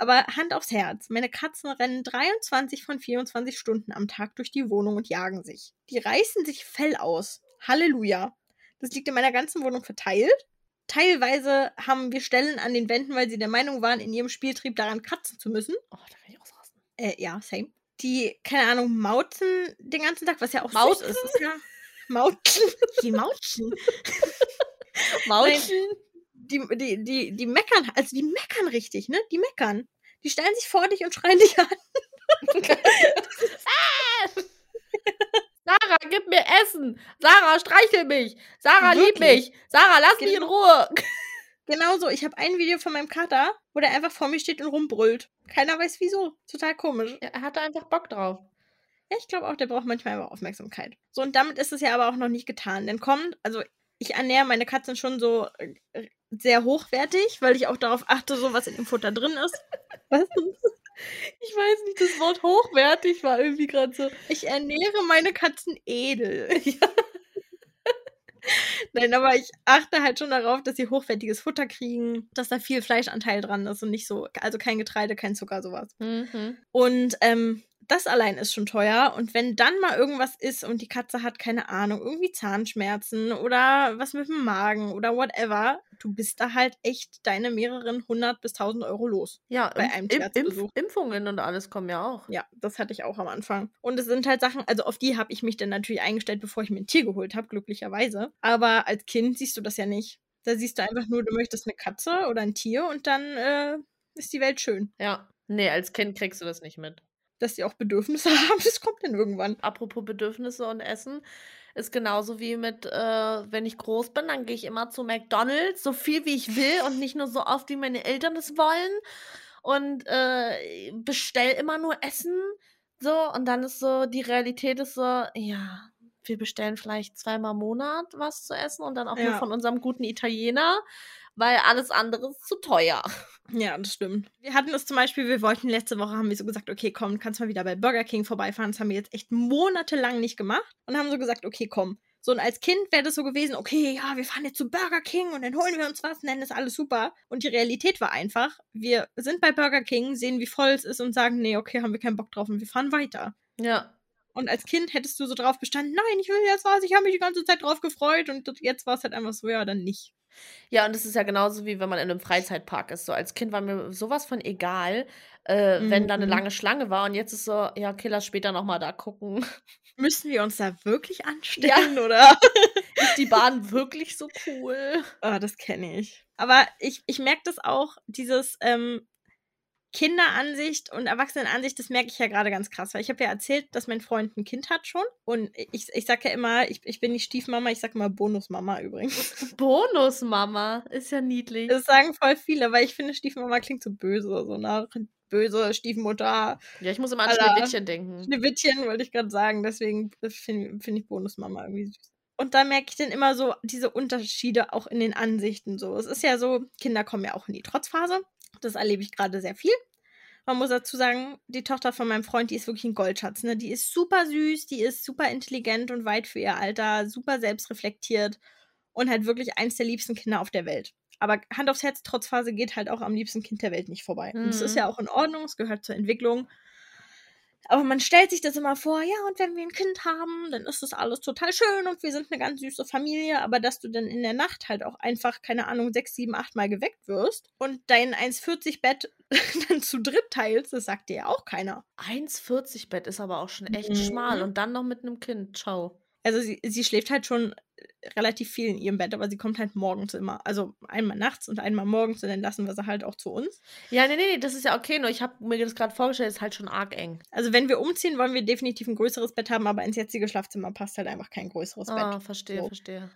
Aber Hand aufs Herz, meine Katzen rennen 23 von 24 Stunden am Tag durch die Wohnung und jagen sich. Die reißen sich Fell aus. Halleluja. Das liegt in meiner ganzen Wohnung verteilt. teilweise haben wir Stellen an den Wänden, weil sie der Meinung waren, in ihrem Spieltrieb daran kratzen zu müssen. Oh, da kann ich ausrasten. Äh, ja, same. Die, keine Ahnung, mauten den ganzen Tag, was ja auch Mauten? ist. ist ja, <laughs> mauten. Die mauten. <laughs> Maulchen. Die, die, die, die meckern, also die meckern richtig, ne? Die meckern. Die stellen sich vor dich und schreien dich an. <laughs> Sarah, gib mir Essen. Sarah, streichel mich. Sarah, lieb Wirklich? mich. Sarah, lass mich in Genau. Ruhe. Genau so. Ich habe ein Video von meinem Kater, wo der einfach vor mir steht und rumbrüllt. Keiner weiß wieso. Total komisch. Er hatte einfach Bock drauf. Ja, ich glaube auch, der braucht manchmal einfach Aufmerksamkeit. So, und damit ist es ja aber auch noch nicht getan. Denn kommt, also ich ernähre meine Katzen schon so äh, sehr hochwertig, weil ich auch darauf achte, so was in dem Futter drin ist. Was? <laughs> Ich weiß nicht, das Wort hochwertig war irgendwie gerade so. Ich ernähre meine Katzen edel. <laughs> <laughs> Nein, aber ich achte halt schon darauf, dass sie hochwertiges Futter kriegen, dass da viel Fleischanteil dran ist und nicht so, also kein Getreide, kein Zucker, sowas. Mhm. Und ähm, das allein ist schon teuer. Und wenn dann mal irgendwas ist und die Katze hat, keine Ahnung, irgendwie Zahnschmerzen oder was mit dem Magen oder whatever, du bist da halt echt deine mehreren hundert bis tausend Euro los. Ja, Bei Impf- einem Impf- Tierarztbesuch. Impfungen und alles kommen ja auch. Ja, das hatte ich auch am Anfang. Und es sind halt Sachen, also auf die habe ich mich dann natürlich eingestellt, bevor ich mir ein Tier geholt habe, glücklicherweise. Aber als Kind siehst du das ja nicht. Da siehst du einfach nur, du möchtest eine Katze oder ein Tier und dann äh, ist die Welt schön. Ja. Nee, als Kind kriegst du das nicht mit. Dass die auch Bedürfnisse <laughs> haben, das kommt dann irgendwann. Apropos Bedürfnisse und Essen, ist genauso wie mit, äh, wenn ich groß bin, dann gehe ich immer zu McDonalds, so viel wie ich will und nicht nur so oft, wie meine Eltern es wollen. Und äh, bestell immer nur Essen. So, und dann ist so, die Realität ist so, ja, wir bestellen vielleicht zweimal im Monat was zu essen und dann auch nur Ja. von unserem guten Italiener, weil alles andere ist zu teuer. Ja, das stimmt. Wir hatten es zum Beispiel, wir wollten letzte Woche, haben wir so gesagt, okay, komm, kannst mal wieder bei Burger King vorbeifahren. Das haben wir jetzt echt monatelang nicht gemacht. Und haben so gesagt, okay, komm. So, und als Kind wäre das so gewesen, okay, ja, wir fahren jetzt zu Burger King und dann holen wir uns was, nennen das alles super. Und die Realität war einfach, wir sind bei Burger King, sehen, wie voll es ist und sagen, nee, okay, haben wir keinen Bock drauf und wir fahren weiter. Ja. Und als Kind hättest du so drauf bestanden, nein, ich will jetzt was, ich habe mich die ganze Zeit drauf gefreut und jetzt war es halt einfach so, ja, dann nicht. Ja, und es ist ja genauso wie wenn man in einem Freizeitpark ist. So als Kind war mir sowas von egal, äh, wenn da eine Mhm. lange Schlange war und jetzt ist so, ja, okay, lass später nochmal da gucken. Müssen wir uns da wirklich <laughs> anstellen, oder? <laughs> Ist die Bahn wirklich so cool? Ah, das kenne ich. Aber ich, ich merke das auch, dieses ähm, Kinderansicht und Erwachsenenansicht, das merke ich ja gerade ganz krass. Weil ich habe ja erzählt, dass mein Freund ein Kind hat schon. Und ich, ich sage ja immer, ich, ich bin nicht Stiefmama, ich sage immer Bonusmama übrigens. <laughs> Bonusmama, ist ja niedlich. Das sagen voll viele, weil ich finde, Stiefmama klingt so böse, so nach böse Stiefmutter, Ja, ich muss immer an. Schneewittchen denken. Schneewittchen, wollte ich gerade sagen. Deswegen finde find ich Bonusmama irgendwie süß. Und da merke ich dann immer so diese Unterschiede auch in den Ansichten so. Es ist ja so, Kinder kommen ja auch in die Trotzphase. Das erlebe ich gerade sehr viel. Man muss dazu sagen, die Tochter von meinem Freund, die ist wirklich ein Goldschatz. Ne? Die ist super süß, die ist super intelligent und weit für ihr Alter, super selbstreflektiert und halt wirklich eins der liebsten Kinder auf der Welt. Aber Hand aufs Herz, Trotzphase geht halt auch am liebsten Kind der Welt nicht vorbei. Und es ist Mhm. ja auch in Ordnung, es gehört zur Entwicklung. Aber man stellt sich das immer vor, ja, und wenn wir ein Kind haben, dann ist das alles total schön und wir sind eine ganz süße Familie. Aber dass du dann in der Nacht halt auch einfach, keine Ahnung, sechs, sieben, acht Mal geweckt wirst und dein 1,40 Bett <laughs> dann zu dritt teilst, das sagt dir ja auch keiner. 1,40 Bett ist aber auch schon echt Mhm. schmal und dann noch mit einem Kind. Ciao. Also sie, sie schläft halt schon relativ viel in ihrem Bett, aber sie kommt halt morgens immer. Also einmal nachts und einmal morgens und dann lassen wir sie halt auch zu uns. Ja, nee, nee, nee, das ist ja okay, nur ich habe mir das gerade vorgestellt, ist halt schon arg eng. Also wenn wir umziehen, wollen wir definitiv ein größeres Bett haben, aber ins jetzige Schlafzimmer passt halt einfach kein größeres Ah, Bett. verstehe, So. verstehe.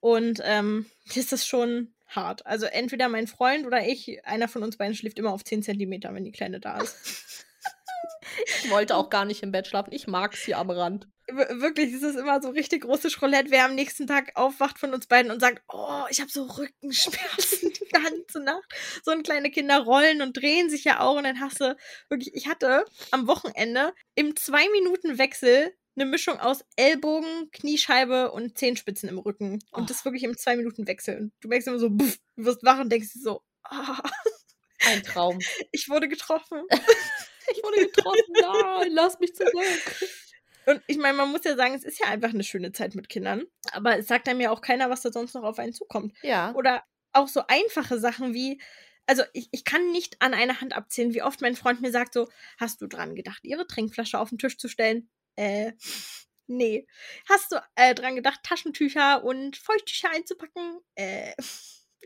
Und ähm, <laughs> das ist schon hart. Also entweder mein Freund oder ich, einer von uns beiden schläft immer auf 10 Zentimeter, wenn die Kleine da ist. <laughs> Ich wollte auch gar nicht im Bett schlafen. Ich mag es hier am Rand. Wir- Wirklich, es ist immer so richtig großes Roulette, wer am nächsten Tag aufwacht von uns beiden und sagt, oh, ich habe so Rückenschmerzen <laughs> die ganze Nacht. So ein kleine Kinder rollen und drehen sich ja auch und dann hast du wirklich, ich hatte am Wochenende im zwei Minuten Wechsel eine Mischung aus Ellbogen, Kniescheibe und Zehenspitzen im Rücken. Und Oh. das wirklich im zwei Minuten Wechsel. Und du merkst immer so, buff, du wirst wach und denkst so, ah, Ein Traum. <laughs> ich wurde getroffen. <laughs> Ich wurde getroffen. Nein, lass mich zurück. Und ich meine, man muss ja sagen, es ist ja einfach eine schöne Zeit mit Kindern. Aber es sagt einem ja auch keiner, was da sonst noch auf einen zukommt. Ja. Oder auch so einfache Sachen wie, also ich, ich kann nicht an einer Hand abzählen, wie oft mein Freund mir sagt so, hast du dran gedacht, ihre Trinkflasche auf den Tisch zu stellen? Äh, nee. Hast du äh, dran gedacht, Taschentücher und Feuchttücher einzupacken? Äh,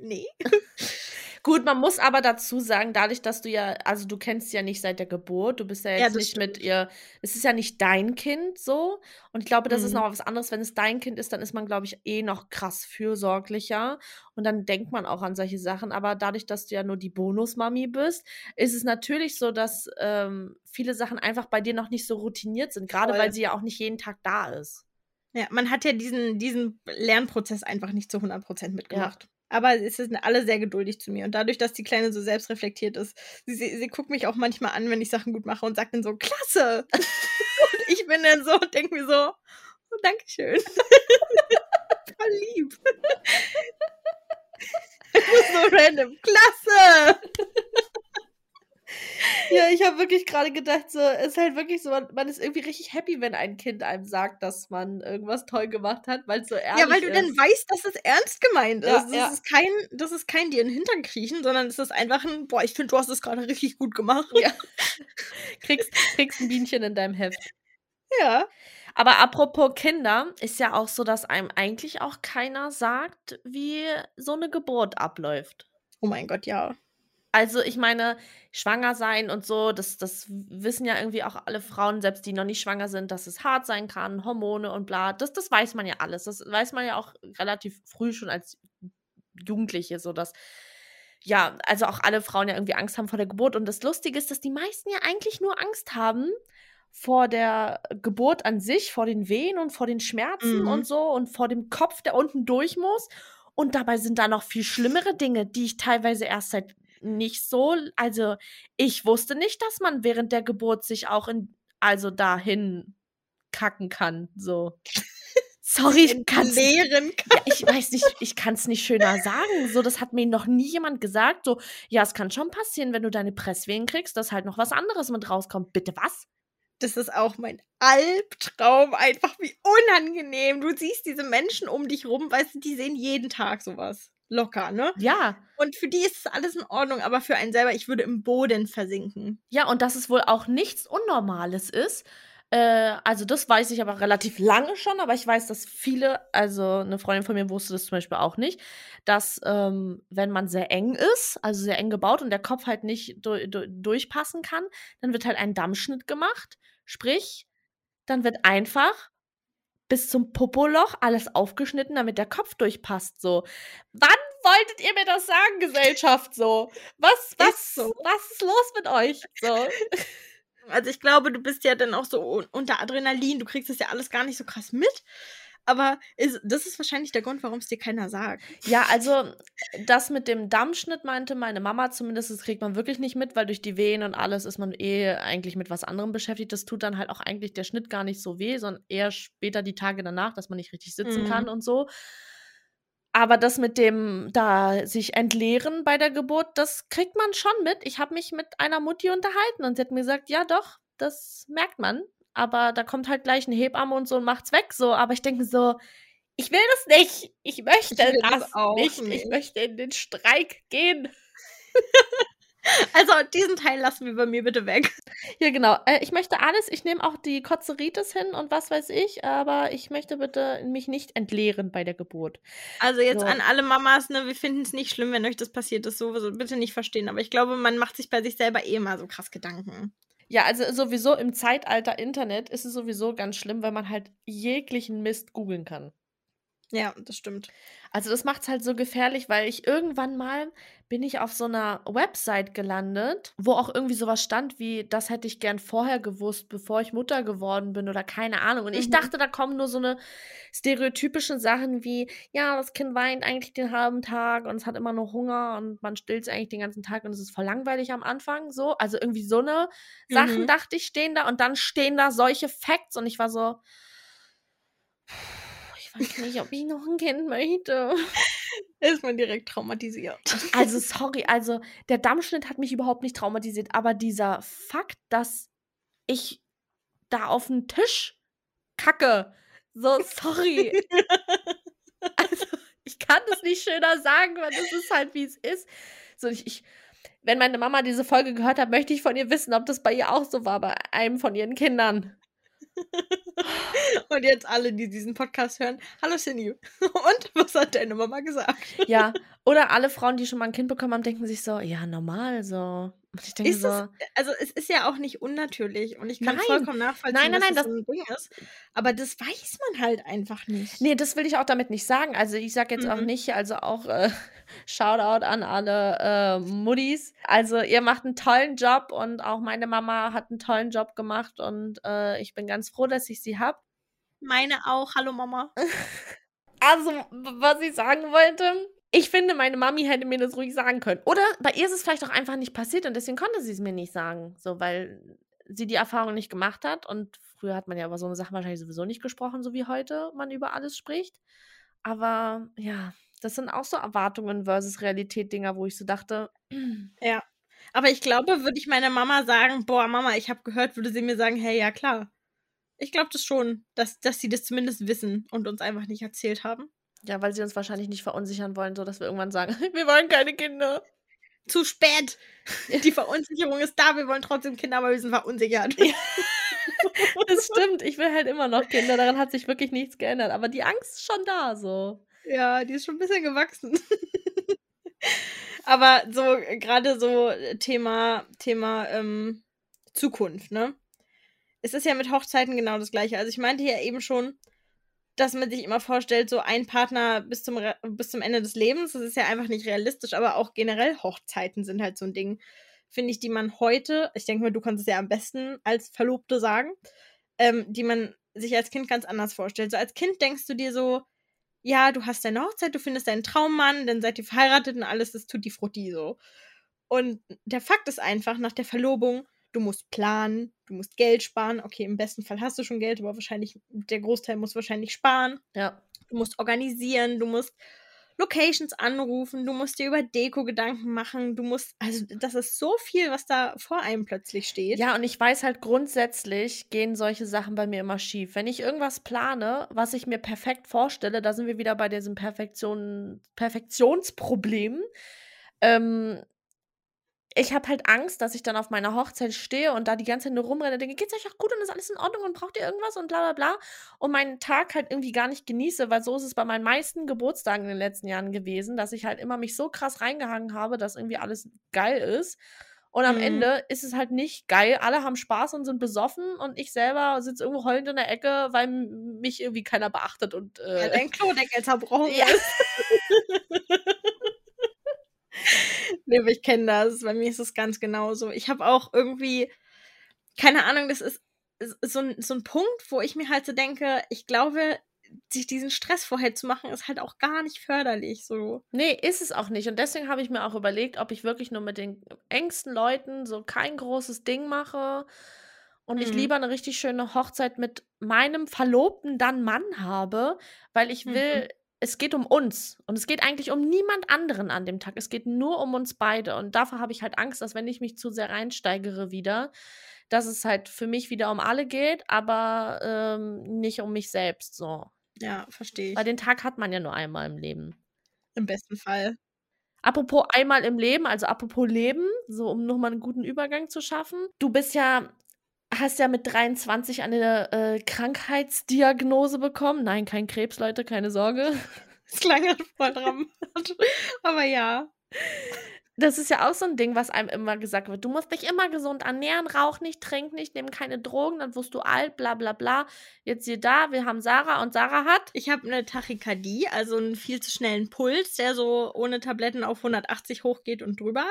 nee. <laughs> Gut, man muss aber dazu sagen, dadurch, dass du ja, also du kennst sie ja nicht seit der Geburt, du bist ja jetzt Ja, nicht mit stimmt. ihr, es ist ja nicht dein Kind so. Und ich glaube, das ist Mhm. noch was anderes. Wenn es dein Kind ist, dann ist man, glaube ich, eh noch krass fürsorglicher. Und dann denkt man auch an solche Sachen. Aber dadurch, dass du ja nur die Bonusmami bist, ist es natürlich so, dass ähm, viele Sachen einfach bei dir noch nicht so routiniert sind. Gerade Voll. weil sie ja auch nicht jeden Tag da ist. Ja, man hat ja diesen, diesen Lernprozess einfach nicht zu 100% mitgemacht. Aber es sind alle sehr geduldig zu mir. Und dadurch, dass die Kleine so selbstreflektiert ist, sie, sie, sie guckt mich auch manchmal an, wenn ich Sachen gut mache und sagt dann so, klasse! <laughs> und ich bin dann so und denke mir so, oh, Dankeschön. <laughs> Voll lieb. <laughs> so random. Klasse! Ja, ich habe wirklich gerade gedacht, so, es ist halt wirklich so, man, man ist irgendwie richtig happy, wenn ein Kind einem sagt, dass man irgendwas toll gemacht hat, weil es so ehrlich Ja, weil du ist. dann weißt, dass es ernst gemeint ist. Ja, das, ja. Ist kein, das ist kein dir in den Hintern kriechen, sondern es ist einfach ein, boah, ich finde, du hast es gerade richtig gut gemacht. Ja. <laughs> kriegst, kriegst ein Bienchen in deinem Heft. ja. Aber apropos Kinder, ist ja auch so, dass einem eigentlich auch keiner sagt, wie so eine Geburt abläuft. Oh mein Gott, ja. Also ich meine, schwanger sein und so, das, das wissen ja irgendwie auch alle Frauen, selbst die noch nicht schwanger sind, dass es hart sein kann, Hormone und bla. Das, das weiß man ja alles. Das weiß man ja auch relativ früh schon als Jugendliche, so dass ja, also auch alle Frauen ja irgendwie Angst haben vor der Geburt. Und das Lustige ist, dass die meisten ja eigentlich nur Angst haben vor der Geburt an sich, vor den Wehen und vor den Schmerzen Mhm. und so und vor dem Kopf, der unten durch muss. Und dabei sind da noch viel schlimmere Dinge, die ich teilweise erst seit nicht so, also ich wusste nicht, dass man während der Geburt sich auch in, also dahin kacken kann, so. <laughs> Sorry, ich kann's Lehren ja, ich weiß nicht, ich kann es nicht schöner sagen. So, das hat mir noch nie jemand gesagt. So, ja, es kann schon passieren, wenn du deine Presswehen kriegst, dass halt noch was anderes mit rauskommt. Bitte was? Das ist auch mein Albtraum. Einfach wie unangenehm. Du siehst diese Menschen um dich rum, weißt du, die sehen jeden Tag sowas. Locker, ne? Ja, Und für die ist es alles in Ordnung, aber für einen selber, ich würde im Boden versinken. ja, und dass es wohl auch nichts Unnormales ist. Äh, also, das weiß ich aber relativ lange schon, aber ich weiß, dass viele, also eine Freundin von mir wusste das zum Beispiel auch nicht, dass ähm, wenn man sehr eng ist, also sehr eng gebaut und der Kopf halt nicht du du durchpassen kann, dann wird halt ein Dammschnitt gemacht. Sprich, dann wird einfach bis zum Popoloch alles aufgeschnitten, damit der Kopf durchpasst. So, wann wolltet ihr mir das sagen, Gesellschaft? So, was, was, so. was ist los mit euch? So, <laughs> Also ich glaube, du bist ja dann auch so un- unter Adrenalin, du kriegst das ja alles gar nicht so krass mit. Aber ist, das ist wahrscheinlich der Grund, warum es dir keiner sagt. ja, also das mit dem Dammschnitt meinte meine Mama zumindest, das kriegt man wirklich nicht mit, weil durch die Wehen und alles ist man eh eigentlich mit was anderem beschäftigt. Das tut dann halt auch eigentlich der Schnitt gar nicht so weh, sondern eher später die Tage danach, dass man nicht richtig sitzen Mhm. kann und so. Aber das mit dem da sich entleeren bei der Geburt, das kriegt man schon mit. Ich habe mich mit einer Mutti unterhalten und sie hat mir gesagt, ja doch, das merkt man. Aber da kommt halt gleich eine Hebamme und so und macht's weg so. Aber ich denke so, ich will das nicht. Ich möchte Ich das das, auch nicht. Ich nicht. möchte in den Streik gehen. <laughs> Also diesen Teil lassen wir bei mir bitte weg. Ja, genau. Äh, ich möchte alles. Ich nehme auch die Kotzeritis hin und was weiß ich. Aber ich möchte bitte mich nicht entleeren bei der Geburt. Also jetzt So. an alle Mamas, ne, wir finden es nicht schlimm, wenn euch das passiert ist, sowieso bitte nicht verstehen. Aber ich glaube, man macht sich bei sich selber eh mal so krass Gedanken. Ja, also sowieso im Zeitalter Internet ist es sowieso ganz schlimm, weil man halt jeglichen Mist googeln kann. Ja, das stimmt. Also das macht's halt so gefährlich, weil ich irgendwann mal bin ich auf so einer Website gelandet, wo auch irgendwie sowas stand wie, das hätte ich gern vorher gewusst, bevor ich Mutter geworden bin oder keine Ahnung. Und ich Mhm. dachte, da kommen nur so eine stereotypischen Sachen wie, ja, das Kind weint eigentlich den halben Tag und es hat immer nur Hunger und man stillt es eigentlich den ganzen Tag und es ist voll langweilig am Anfang, so. Also irgendwie so eine Sachen, Mhm. dachte ich, stehen da und dann stehen da solche Facts und ich war so, ich weiß nicht, ob ich noch ein Kind möchte. Ist man direkt traumatisiert. Also, sorry, also der Dammschnitt hat mich überhaupt nicht traumatisiert, aber dieser Fakt, dass ich da auf den Tisch kacke, so, sorry. <laughs> Also, Ich kann das nicht schöner sagen, weil das ist halt, wie es ist. So, ich, ich, wenn meine Mama diese Folge gehört hat, möchte ich von ihr wissen, ob das bei ihr auch so war, bei einem von ihren Kindern. <laughs> Und jetzt alle, die diesen Podcast hören, hallo Cindy. <laughs> Und was hat deine Mama gesagt? Ja, oder alle Frauen, die schon mal ein Kind bekommen haben, denken sich so, ja, normal so. Und ich denke Ist so, es, also es ist ja auch nicht unnatürlich und ich kann Nein. vollkommen nachvollziehen, Nein, nein, dass nein, das das- so ein Ding ist. Aber das weiß man halt einfach nicht. Nee, das will ich auch damit nicht sagen. Also ich sage jetzt auch Mhm. nicht, also auch äh, <laughs> Shoutout an alle äh, Muddis. Also ihr macht einen tollen Job und auch meine Mama hat einen tollen Job gemacht und äh, ich bin ganz froh, dass ich sie habe. Meine auch. Hallo Mama. <laughs> Also, was ich sagen wollte, ich finde, meine Mami hätte mir das ruhig sagen können. Oder bei ihr ist es vielleicht auch einfach nicht passiert und deswegen konnte sie es mir nicht sagen. So, weil sie die Erfahrung nicht gemacht hat und früher hat man ja über so eine Sache wahrscheinlich sowieso nicht gesprochen, so wie heute man über alles spricht. Aber ja, das sind auch so Erwartungen versus Realität-Dinger, wo ich so dachte, <clears throat> Ja. Aber ich glaube, würde ich meiner Mama sagen, boah, Mama, ich habe gehört, würde sie mir sagen, hey, ja klar. Ich glaube das schon, dass, dass sie das zumindest wissen und uns einfach nicht erzählt haben. Ja, weil sie uns wahrscheinlich nicht verunsichern wollen, so dass wir irgendwann sagen, <laughs> wir wollen keine Kinder. Zu spät. Die Verunsicherung ist da, wir wollen trotzdem Kinder, aber wir sind verunsichert. <laughs> Das stimmt, ich will halt immer noch Kinder, daran hat sich wirklich nichts geändert. Aber die Angst ist schon da, so. Ja, die ist schon ein bisschen gewachsen. <laughs> Aber so, gerade so äh, Thema, Thema ähm, Zukunft, ne? Es ist ja mit Hochzeiten genau das Gleiche. Also ich meinte ja eben schon, dass man sich immer vorstellt, so ein Partner bis zum, bis zum Ende des Lebens. Das ist ja einfach nicht realistisch, aber auch generell Hochzeiten sind halt so ein Ding, finde ich, die man heute, ich denke mal, du kannst es ja am besten als Verlobte sagen, ähm, die man sich als Kind ganz anders vorstellt. So als Kind denkst du dir so, ja, du hast deine Hochzeit, du findest deinen Traummann, dann seid ihr verheiratet und alles ist tutti frutti so. Und der Fakt ist einfach, nach der Verlobung, du musst planen, du musst Geld sparen. Okay, im besten Fall hast du schon Geld, aber wahrscheinlich, der Großteil muss wahrscheinlich sparen. Ja. Du musst organisieren, du musst Locations anrufen, du musst dir über Deko Gedanken machen, du musst, also das ist so viel, was da vor einem plötzlich steht. Ja, und ich weiß halt grundsätzlich gehen solche Sachen bei mir immer schief. Wenn ich irgendwas plane, was ich mir perfekt vorstelle, da sind wir wieder bei diesem Perfektion, Perfektionsproblem. Ähm, ich habe halt Angst, dass ich dann auf meiner Hochzeit stehe und da die ganze Zeit nur rumrenne und denke, geht's euch auch gut und ist alles in Ordnung und braucht ihr irgendwas und bla bla bla und meinen Tag halt irgendwie gar nicht genieße, weil so ist es bei meinen meisten Geburtstagen in den letzten Jahren gewesen, dass ich halt immer mich so krass reingehangen habe, dass irgendwie alles geil ist. Und am Mhm. Ende ist es halt nicht geil. Alle haben Spaß und sind besoffen und ich selber sitze irgendwo heulend in der Ecke, weil mich irgendwie keiner beachtet und äh, dein Klodeckel zerbrochen <laughs> Ja. ist. Nee, aber ich kenne das. Bei mir ist es ganz genauso. Ich habe auch irgendwie, keine Ahnung, das ist so ein, so ein Punkt, wo ich mir halt so denke, ich glaube, sich diesen Stress vorher zu machen, ist halt auch gar nicht förderlich. So. Nee, ist es auch nicht. Und deswegen habe ich mir auch überlegt, ob ich wirklich nur mit den engsten Leuten so kein großes Ding mache und ich Mhm. lieber eine richtig schöne Hochzeit mit meinem Verlobten dann Mann habe, weil ich will, Mhm. Es geht um uns und es geht eigentlich um niemand anderen an dem Tag. Es geht nur um uns beide und davor habe ich halt Angst, dass wenn ich mich zu sehr reinsteigere wieder, dass es halt für mich wieder um alle geht, aber ähm, nicht um mich selbst so. Ja, verstehe ich. Weil den Tag hat man ja nur einmal im Leben. Im besten Fall. Apropos einmal im Leben, also apropos Leben, so um nochmal einen guten Übergang zu schaffen. Du bist ja, hast ja mit 23 eine äh, Krankheitsdiagnose bekommen. Nein, kein Krebs, Leute, keine Sorge. <laughs> Das klang halt voll dramatisch. Aber ja. Das ist ja auch so ein Ding, was einem immer gesagt wird. Du musst dich immer gesund ernähren, rauch nicht, trink nicht, nimm keine Drogen, dann wirst du alt, bla bla bla. Jetzt hier da, wir haben Sarah und Sarah hat. Ich habe eine Tachykardie, also einen viel zu schnellen Puls, der so ohne Tabletten auf 180 hochgeht und drüber.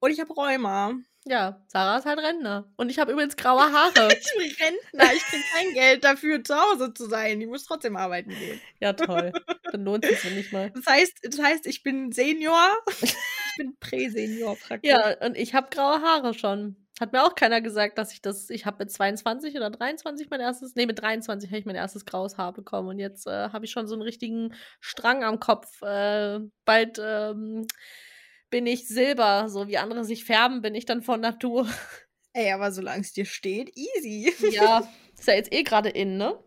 Und ich habe Rheuma. Ja, Sarah ist halt Rentner. Und ich habe übrigens <laughs> graue Haare. Ich bin Rentner, ich kriege kein Geld dafür, zu Hause zu sein. Ich muss trotzdem arbeiten gehen. ja, toll. Dann lohnt es sich nicht mal. Das heißt, das heißt, ich bin Senior. <laughs> Ich bin Prä-Senior praktisch. Ja, und ich habe graue Haare schon. Hat mir auch keiner gesagt, dass ich das. Ich habe mit 22 oder 23 mein erstes. Nee, mit 23 habe ich mein erstes graues Haar bekommen. Und jetzt äh, habe ich schon so einen richtigen Strang am Kopf. Äh, bald ähm, bin ich Silber. So wie andere sich färben, bin ich dann von Natur. <laughs> Ey, aber solange es dir steht, easy. ja, <laughs> ist ja jetzt eh gerade in, ne?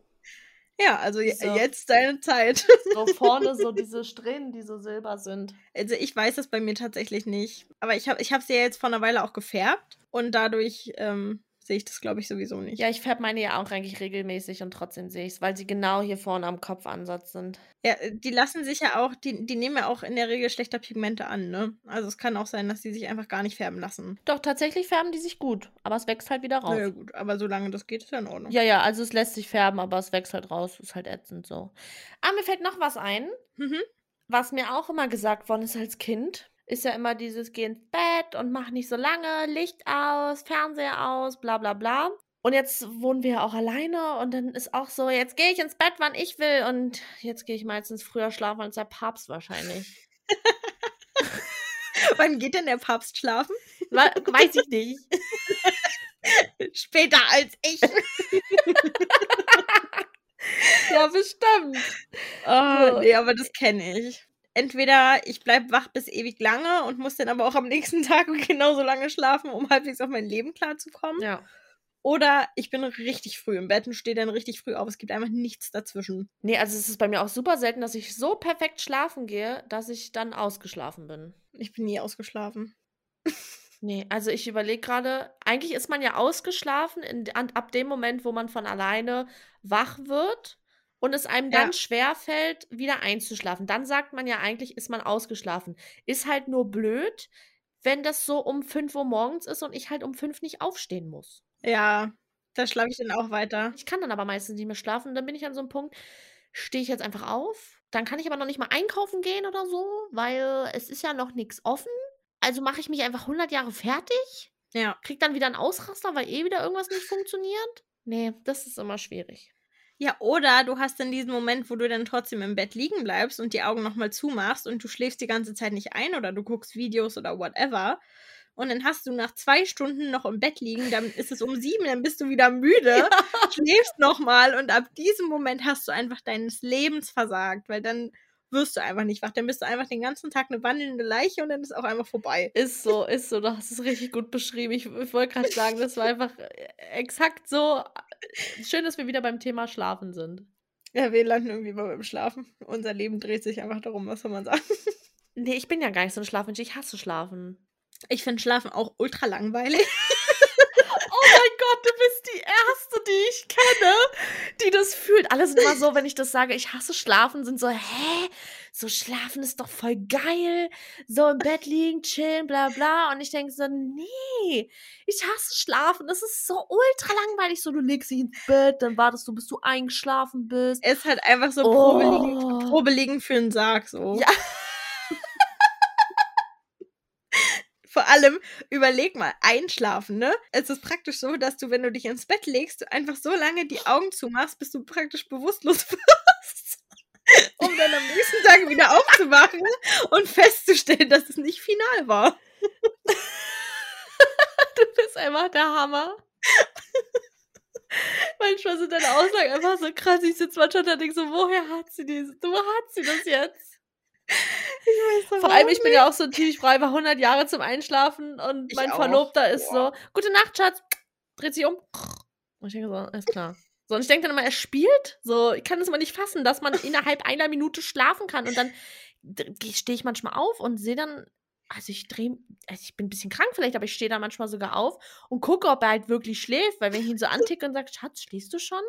Ja, also So. jetzt deine Zeit. So vorne so diese Strähnen, die so silber sind. Also, ich weiß das bei mir tatsächlich nicht. Aber ich habe ich sie ja jetzt vor einer Weile auch gefärbt und dadurch, ähm, sehe ich das, glaube ich, sowieso nicht. Ja, ich färbe meine ja auch eigentlich regelmäßig und trotzdem sehe ich's, weil sie genau hier vorne am Kopfansatz sind. Ja, äh, die lassen sich ja auch die die nehmen ja auch in der Regel schlechter Pigmente an, ne? Also, es kann auch sein, dass die sich einfach gar nicht färben lassen. Doch, tatsächlich färben die sich gut, aber es wächst halt wieder raus. ja gut, aber solange das geht, ist ja in Ordnung. Ja, ja, also es lässt sich färben, aber es wächst halt raus. Ist halt ätzend so. Ah, mir fällt noch was ein, Mhm. was mir auch immer gesagt worden ist als Kind. Ist ja immer dieses Geh ins Bett und mach nicht so lange, Licht aus, Fernseher aus, bla bla bla. Und jetzt wohnen wir ja auch alleine und dann ist auch so, jetzt gehe ich ins Bett, wann ich will. Und jetzt gehe ich meistens früher schlafen als der Papst wahrscheinlich. <laughs> Wann geht denn der Papst schlafen? Weiß ich nicht. <laughs> Später als ich. <laughs> Ja, bestimmt. Oh, So. nee, aber das kenne ich. Entweder ich bleibe wach bis ewig lange und muss dann aber auch am nächsten <laughs> Tag genauso lange schlafen, um halbwegs auf mein Leben klarzukommen. Ja. Oder ich bin richtig früh im Bett und stehe dann richtig früh auf. Es gibt einfach nichts dazwischen. Nee, also es ist bei mir auch super selten, dass ich so perfekt schlafen gehe, dass ich dann ausgeschlafen bin. Ich bin nie ausgeschlafen. Nee, also ich überlege gerade, eigentlich ist man ja ausgeschlafen in, an, ab dem Moment, wo man von alleine wach wird und es einem dann Ja. schwer fällt, wieder einzuschlafen. Dann sagt man ja eigentlich, ist man ausgeschlafen. Ist halt nur blöd, wenn das so um 5 Uhr morgens ist und ich halt um 5 nicht aufstehen muss. Ja, da schlafe ich dann auch weiter. Ich kann dann aber meistens nicht mehr schlafen. Dann bin ich an so einem Punkt, stehe ich jetzt einfach auf. Dann kann ich aber noch nicht mal einkaufen gehen oder so, weil es ist ja noch nichts offen. Also mache ich mich einfach 100 Jahre fertig, Ja. krieg dann wieder einen Ausraster, weil eh wieder irgendwas nicht funktioniert. Nee, das ist immer schwierig. Ja, oder du hast dann diesen Moment, wo du dann trotzdem im Bett liegen bleibst und die Augen nochmal zumachst und du schläfst die ganze Zeit nicht ein oder du guckst Videos oder whatever. Und dann hast du nach zwei Stunden noch im Bett liegen, dann ist es um sieben, dann bist du wieder müde, <laughs> schläfst nochmal und ab diesem Moment hast du einfach deines Lebens versagt, weil dann wirst du einfach nicht wach. Dann bist du einfach den ganzen Tag eine wandelnde Leiche und dann ist auch einfach vorbei. Ist so, ist so. Du hast es richtig gut beschrieben. Ich, ich wollte gerade sagen, das war einfach äh, exakt so. Schön, dass wir wieder beim Thema Schlafen sind. Ja, wir landen irgendwie immer beim Schlafen. Unser Leben dreht sich einfach darum, was soll man sagen. <laughs> Nee, ich bin ja gar nicht so ein Schlafmensch. Ich hasse Schlafen. Ich finde Schlafen auch ultra langweilig. <laughs> Oh mein Gott, du bist die Erste, die ich kenne, die das fühlt. Alle sind immer so, wenn ich das sage, ich hasse Schlafen, sind so, hä? So Schlafen ist doch voll geil. So im Bett liegen, chillen, bla bla. Und ich denke so, nee, ich hasse Schlafen. Das ist so ultra langweilig. So, du legst dich ins Bett, dann wartest du, bis du eingeschlafen bist. Es ist halt einfach so Oh. Probeliegen, Probeliegen für einen Sarg, so. Ja. <laughs> Vor allem, überleg mal, einschlafen, ne? Es ist praktisch so, dass du, wenn du dich ins Bett legst, einfach so lange die Augen zumachst, bis du praktisch bewusstlos <laughs> wirst. Um dann am nächsten Tag wieder aufzuwachen und festzustellen, dass es nicht final war. Du bist einfach der Hammer. manchmal sind deine Aussagen einfach so krass. Ich sitze manchmal da und denke so, woher hat sie das? Wo hat sie das jetzt? Ich weiß Vor allem, ich bin ja auch so ein Typ, ich brauche einfach 100 Jahre zum Einschlafen und mein. Verlobter ist Boah. so, gute Nacht, Schatz, dreht sich um. Und ich denke so, alles klar. So, und ich denke dann immer, er spielt. So, ich kann das mal nicht fassen, dass man innerhalb <laughs> einer Minute schlafen kann. Und dann stehe ich manchmal auf und sehe dann, also ich drehe, also ich bin ein bisschen krank vielleicht, aber ich stehe da manchmal sogar auf und gucke, ob er halt wirklich schläft. Weil wenn ich ihn so anticke und sage, Schatz, schläfst du schon?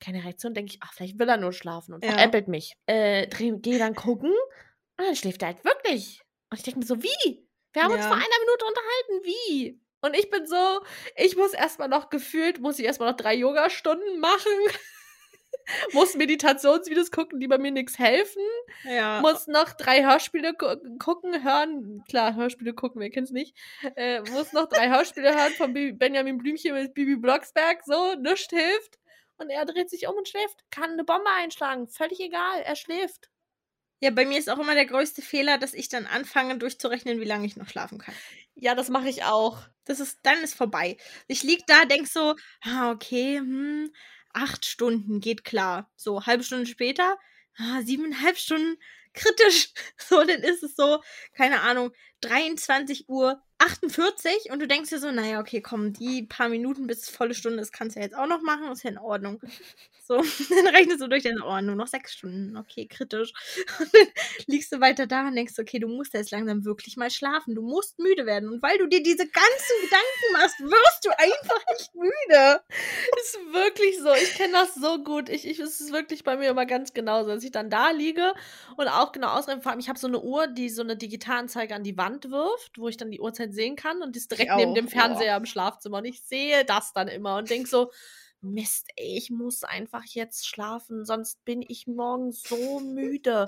Keine Reaktion, denke ich, ach, vielleicht will er nur schlafen und Ja. veräppelt mich. Äh, gehe dann gucken und dann schläft er halt wirklich. Und ich denke mir so, wie? Wir haben uns Ja. vor einer Minute unterhalten, wie? Und ich bin so, ich muss erstmal noch gefühlt, muss ich erstmal noch drei Yoga-Stunden machen. <laughs> muss Meditationsvideos gucken, die bei mir nichts helfen. Ja. Muss noch drei Hörspiele gu gucken, hören. Klar, Hörspiele gucken, wer kennt's nicht. Äh, muss noch drei Hörspiele hören von Bi- Benjamin Blümchen mit Bibi Blocksberg. So, nichts hilft. Und er dreht sich um und schläft. Kann eine Bombe einschlagen. Völlig egal, er schläft. ja, bei mir ist auch immer der größte Fehler, dass ich dann anfange durchzurechnen, wie lange ich noch schlafen kann. Ja, das mache ich auch. Das ist, dann ist vorbei. Ich lieg da, denk so, ah, okay, hm, acht Stunden geht klar. So, halbe Stunde später, ah, siebeneinhalb Stunden, kritisch. <laughs> So, dann ist es so, keine Ahnung, 23 Uhr 48 und du denkst dir so, naja, okay, komm, die paar Minuten bis volle Stunde, das kannst du ja jetzt auch noch machen, ist ja in Ordnung. So, <laughs> dann rechnest du durch deine Ohren, nur noch sechs Stunden, okay, kritisch. <laughs> Und dann liegst du weiter da und denkst, okay, du musst jetzt langsam wirklich mal schlafen, du musst müde werden. Und weil du dir diese ganzen Gedanken machst, wirst du einfach nicht müde. Ist wirklich so, ich kenne das so gut. Ich, ich, es ist wirklich bei mir immer ganz genauso, dass ich dann da liege und auch genau ausrechne, vor allem ich habe so eine Uhr, die so eine Digitalanzeige an die Wand wirft, wo ich dann die Uhrzeit sehen kann und die ist direkt neben dem Fernseher boah. im Schlafzimmer und ich sehe das dann immer und denke so, Mist, ey, ich muss einfach jetzt schlafen, sonst bin ich morgen so müde.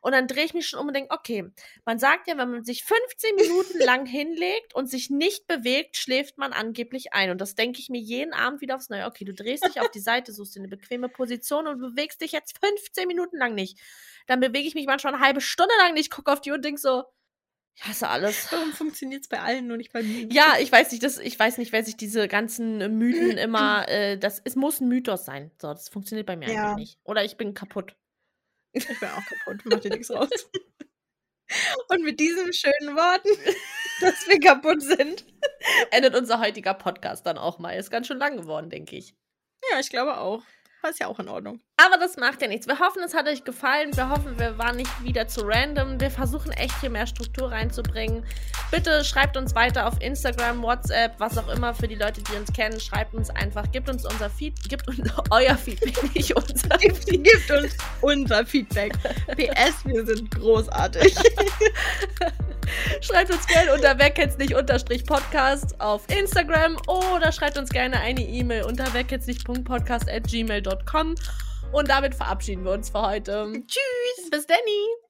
Und dann drehe ich mich schon um und denke, okay, man sagt ja, wenn man sich 15 Minuten <laughs> lang hinlegt und sich nicht bewegt, schläft man angeblich ein. Und das denke ich mir jeden Abend wieder aufs Neue. Okay, du drehst dich auf die Seite, suchst dir eine bequeme Position und bewegst dich jetzt 15 Minuten lang nicht. Dann bewege ich mich manchmal eine halbe Stunde lang nicht, gucke auf die Uhr und denke so, ich hasse alles. Warum funktioniert es bei allen nur nicht bei mir? Ja, ich weiß nicht, das, ich weiß nicht, wer sich diese ganzen Mythen <clears throat> immer, äh, das, es muss ein Mythos sein. So, das funktioniert bei mir ja. eigentlich nicht. Oder ich bin kaputt. Ich bin auch kaputt, mach dir nichts raus. <laughs> Und mit diesen schönen Worten, <laughs> dass wir kaputt sind, endet unser heutiger Podcast dann auch mal. Ist ganz schön lang geworden, denke ich. Ja, ich glaube auch. Das ist ja auch in Ordnung. Aber das macht ja nichts. Wir hoffen, es hat euch gefallen. Wir hoffen, wir waren nicht wieder zu random. Wir versuchen echt hier mehr Struktur reinzubringen. Bitte schreibt uns weiter auf Instagram, WhatsApp, was auch immer für die Leute, die uns kennen. Schreibt uns einfach, gibt uns unser Feed, gibt uns <laughs> euer Feedback, <laughs> nicht unser Feedback. Gibt uns unser Feedback. PS, wir sind großartig. <laughs> schreibt uns gerne unter nicht unterstrich Podcast auf Instagram oder schreibt uns gerne eine E-Mail unter wer kennt's nicht Podcast at gmail.com. Und damit verabschieden wir uns für heute. Tschüss. Bis Danny.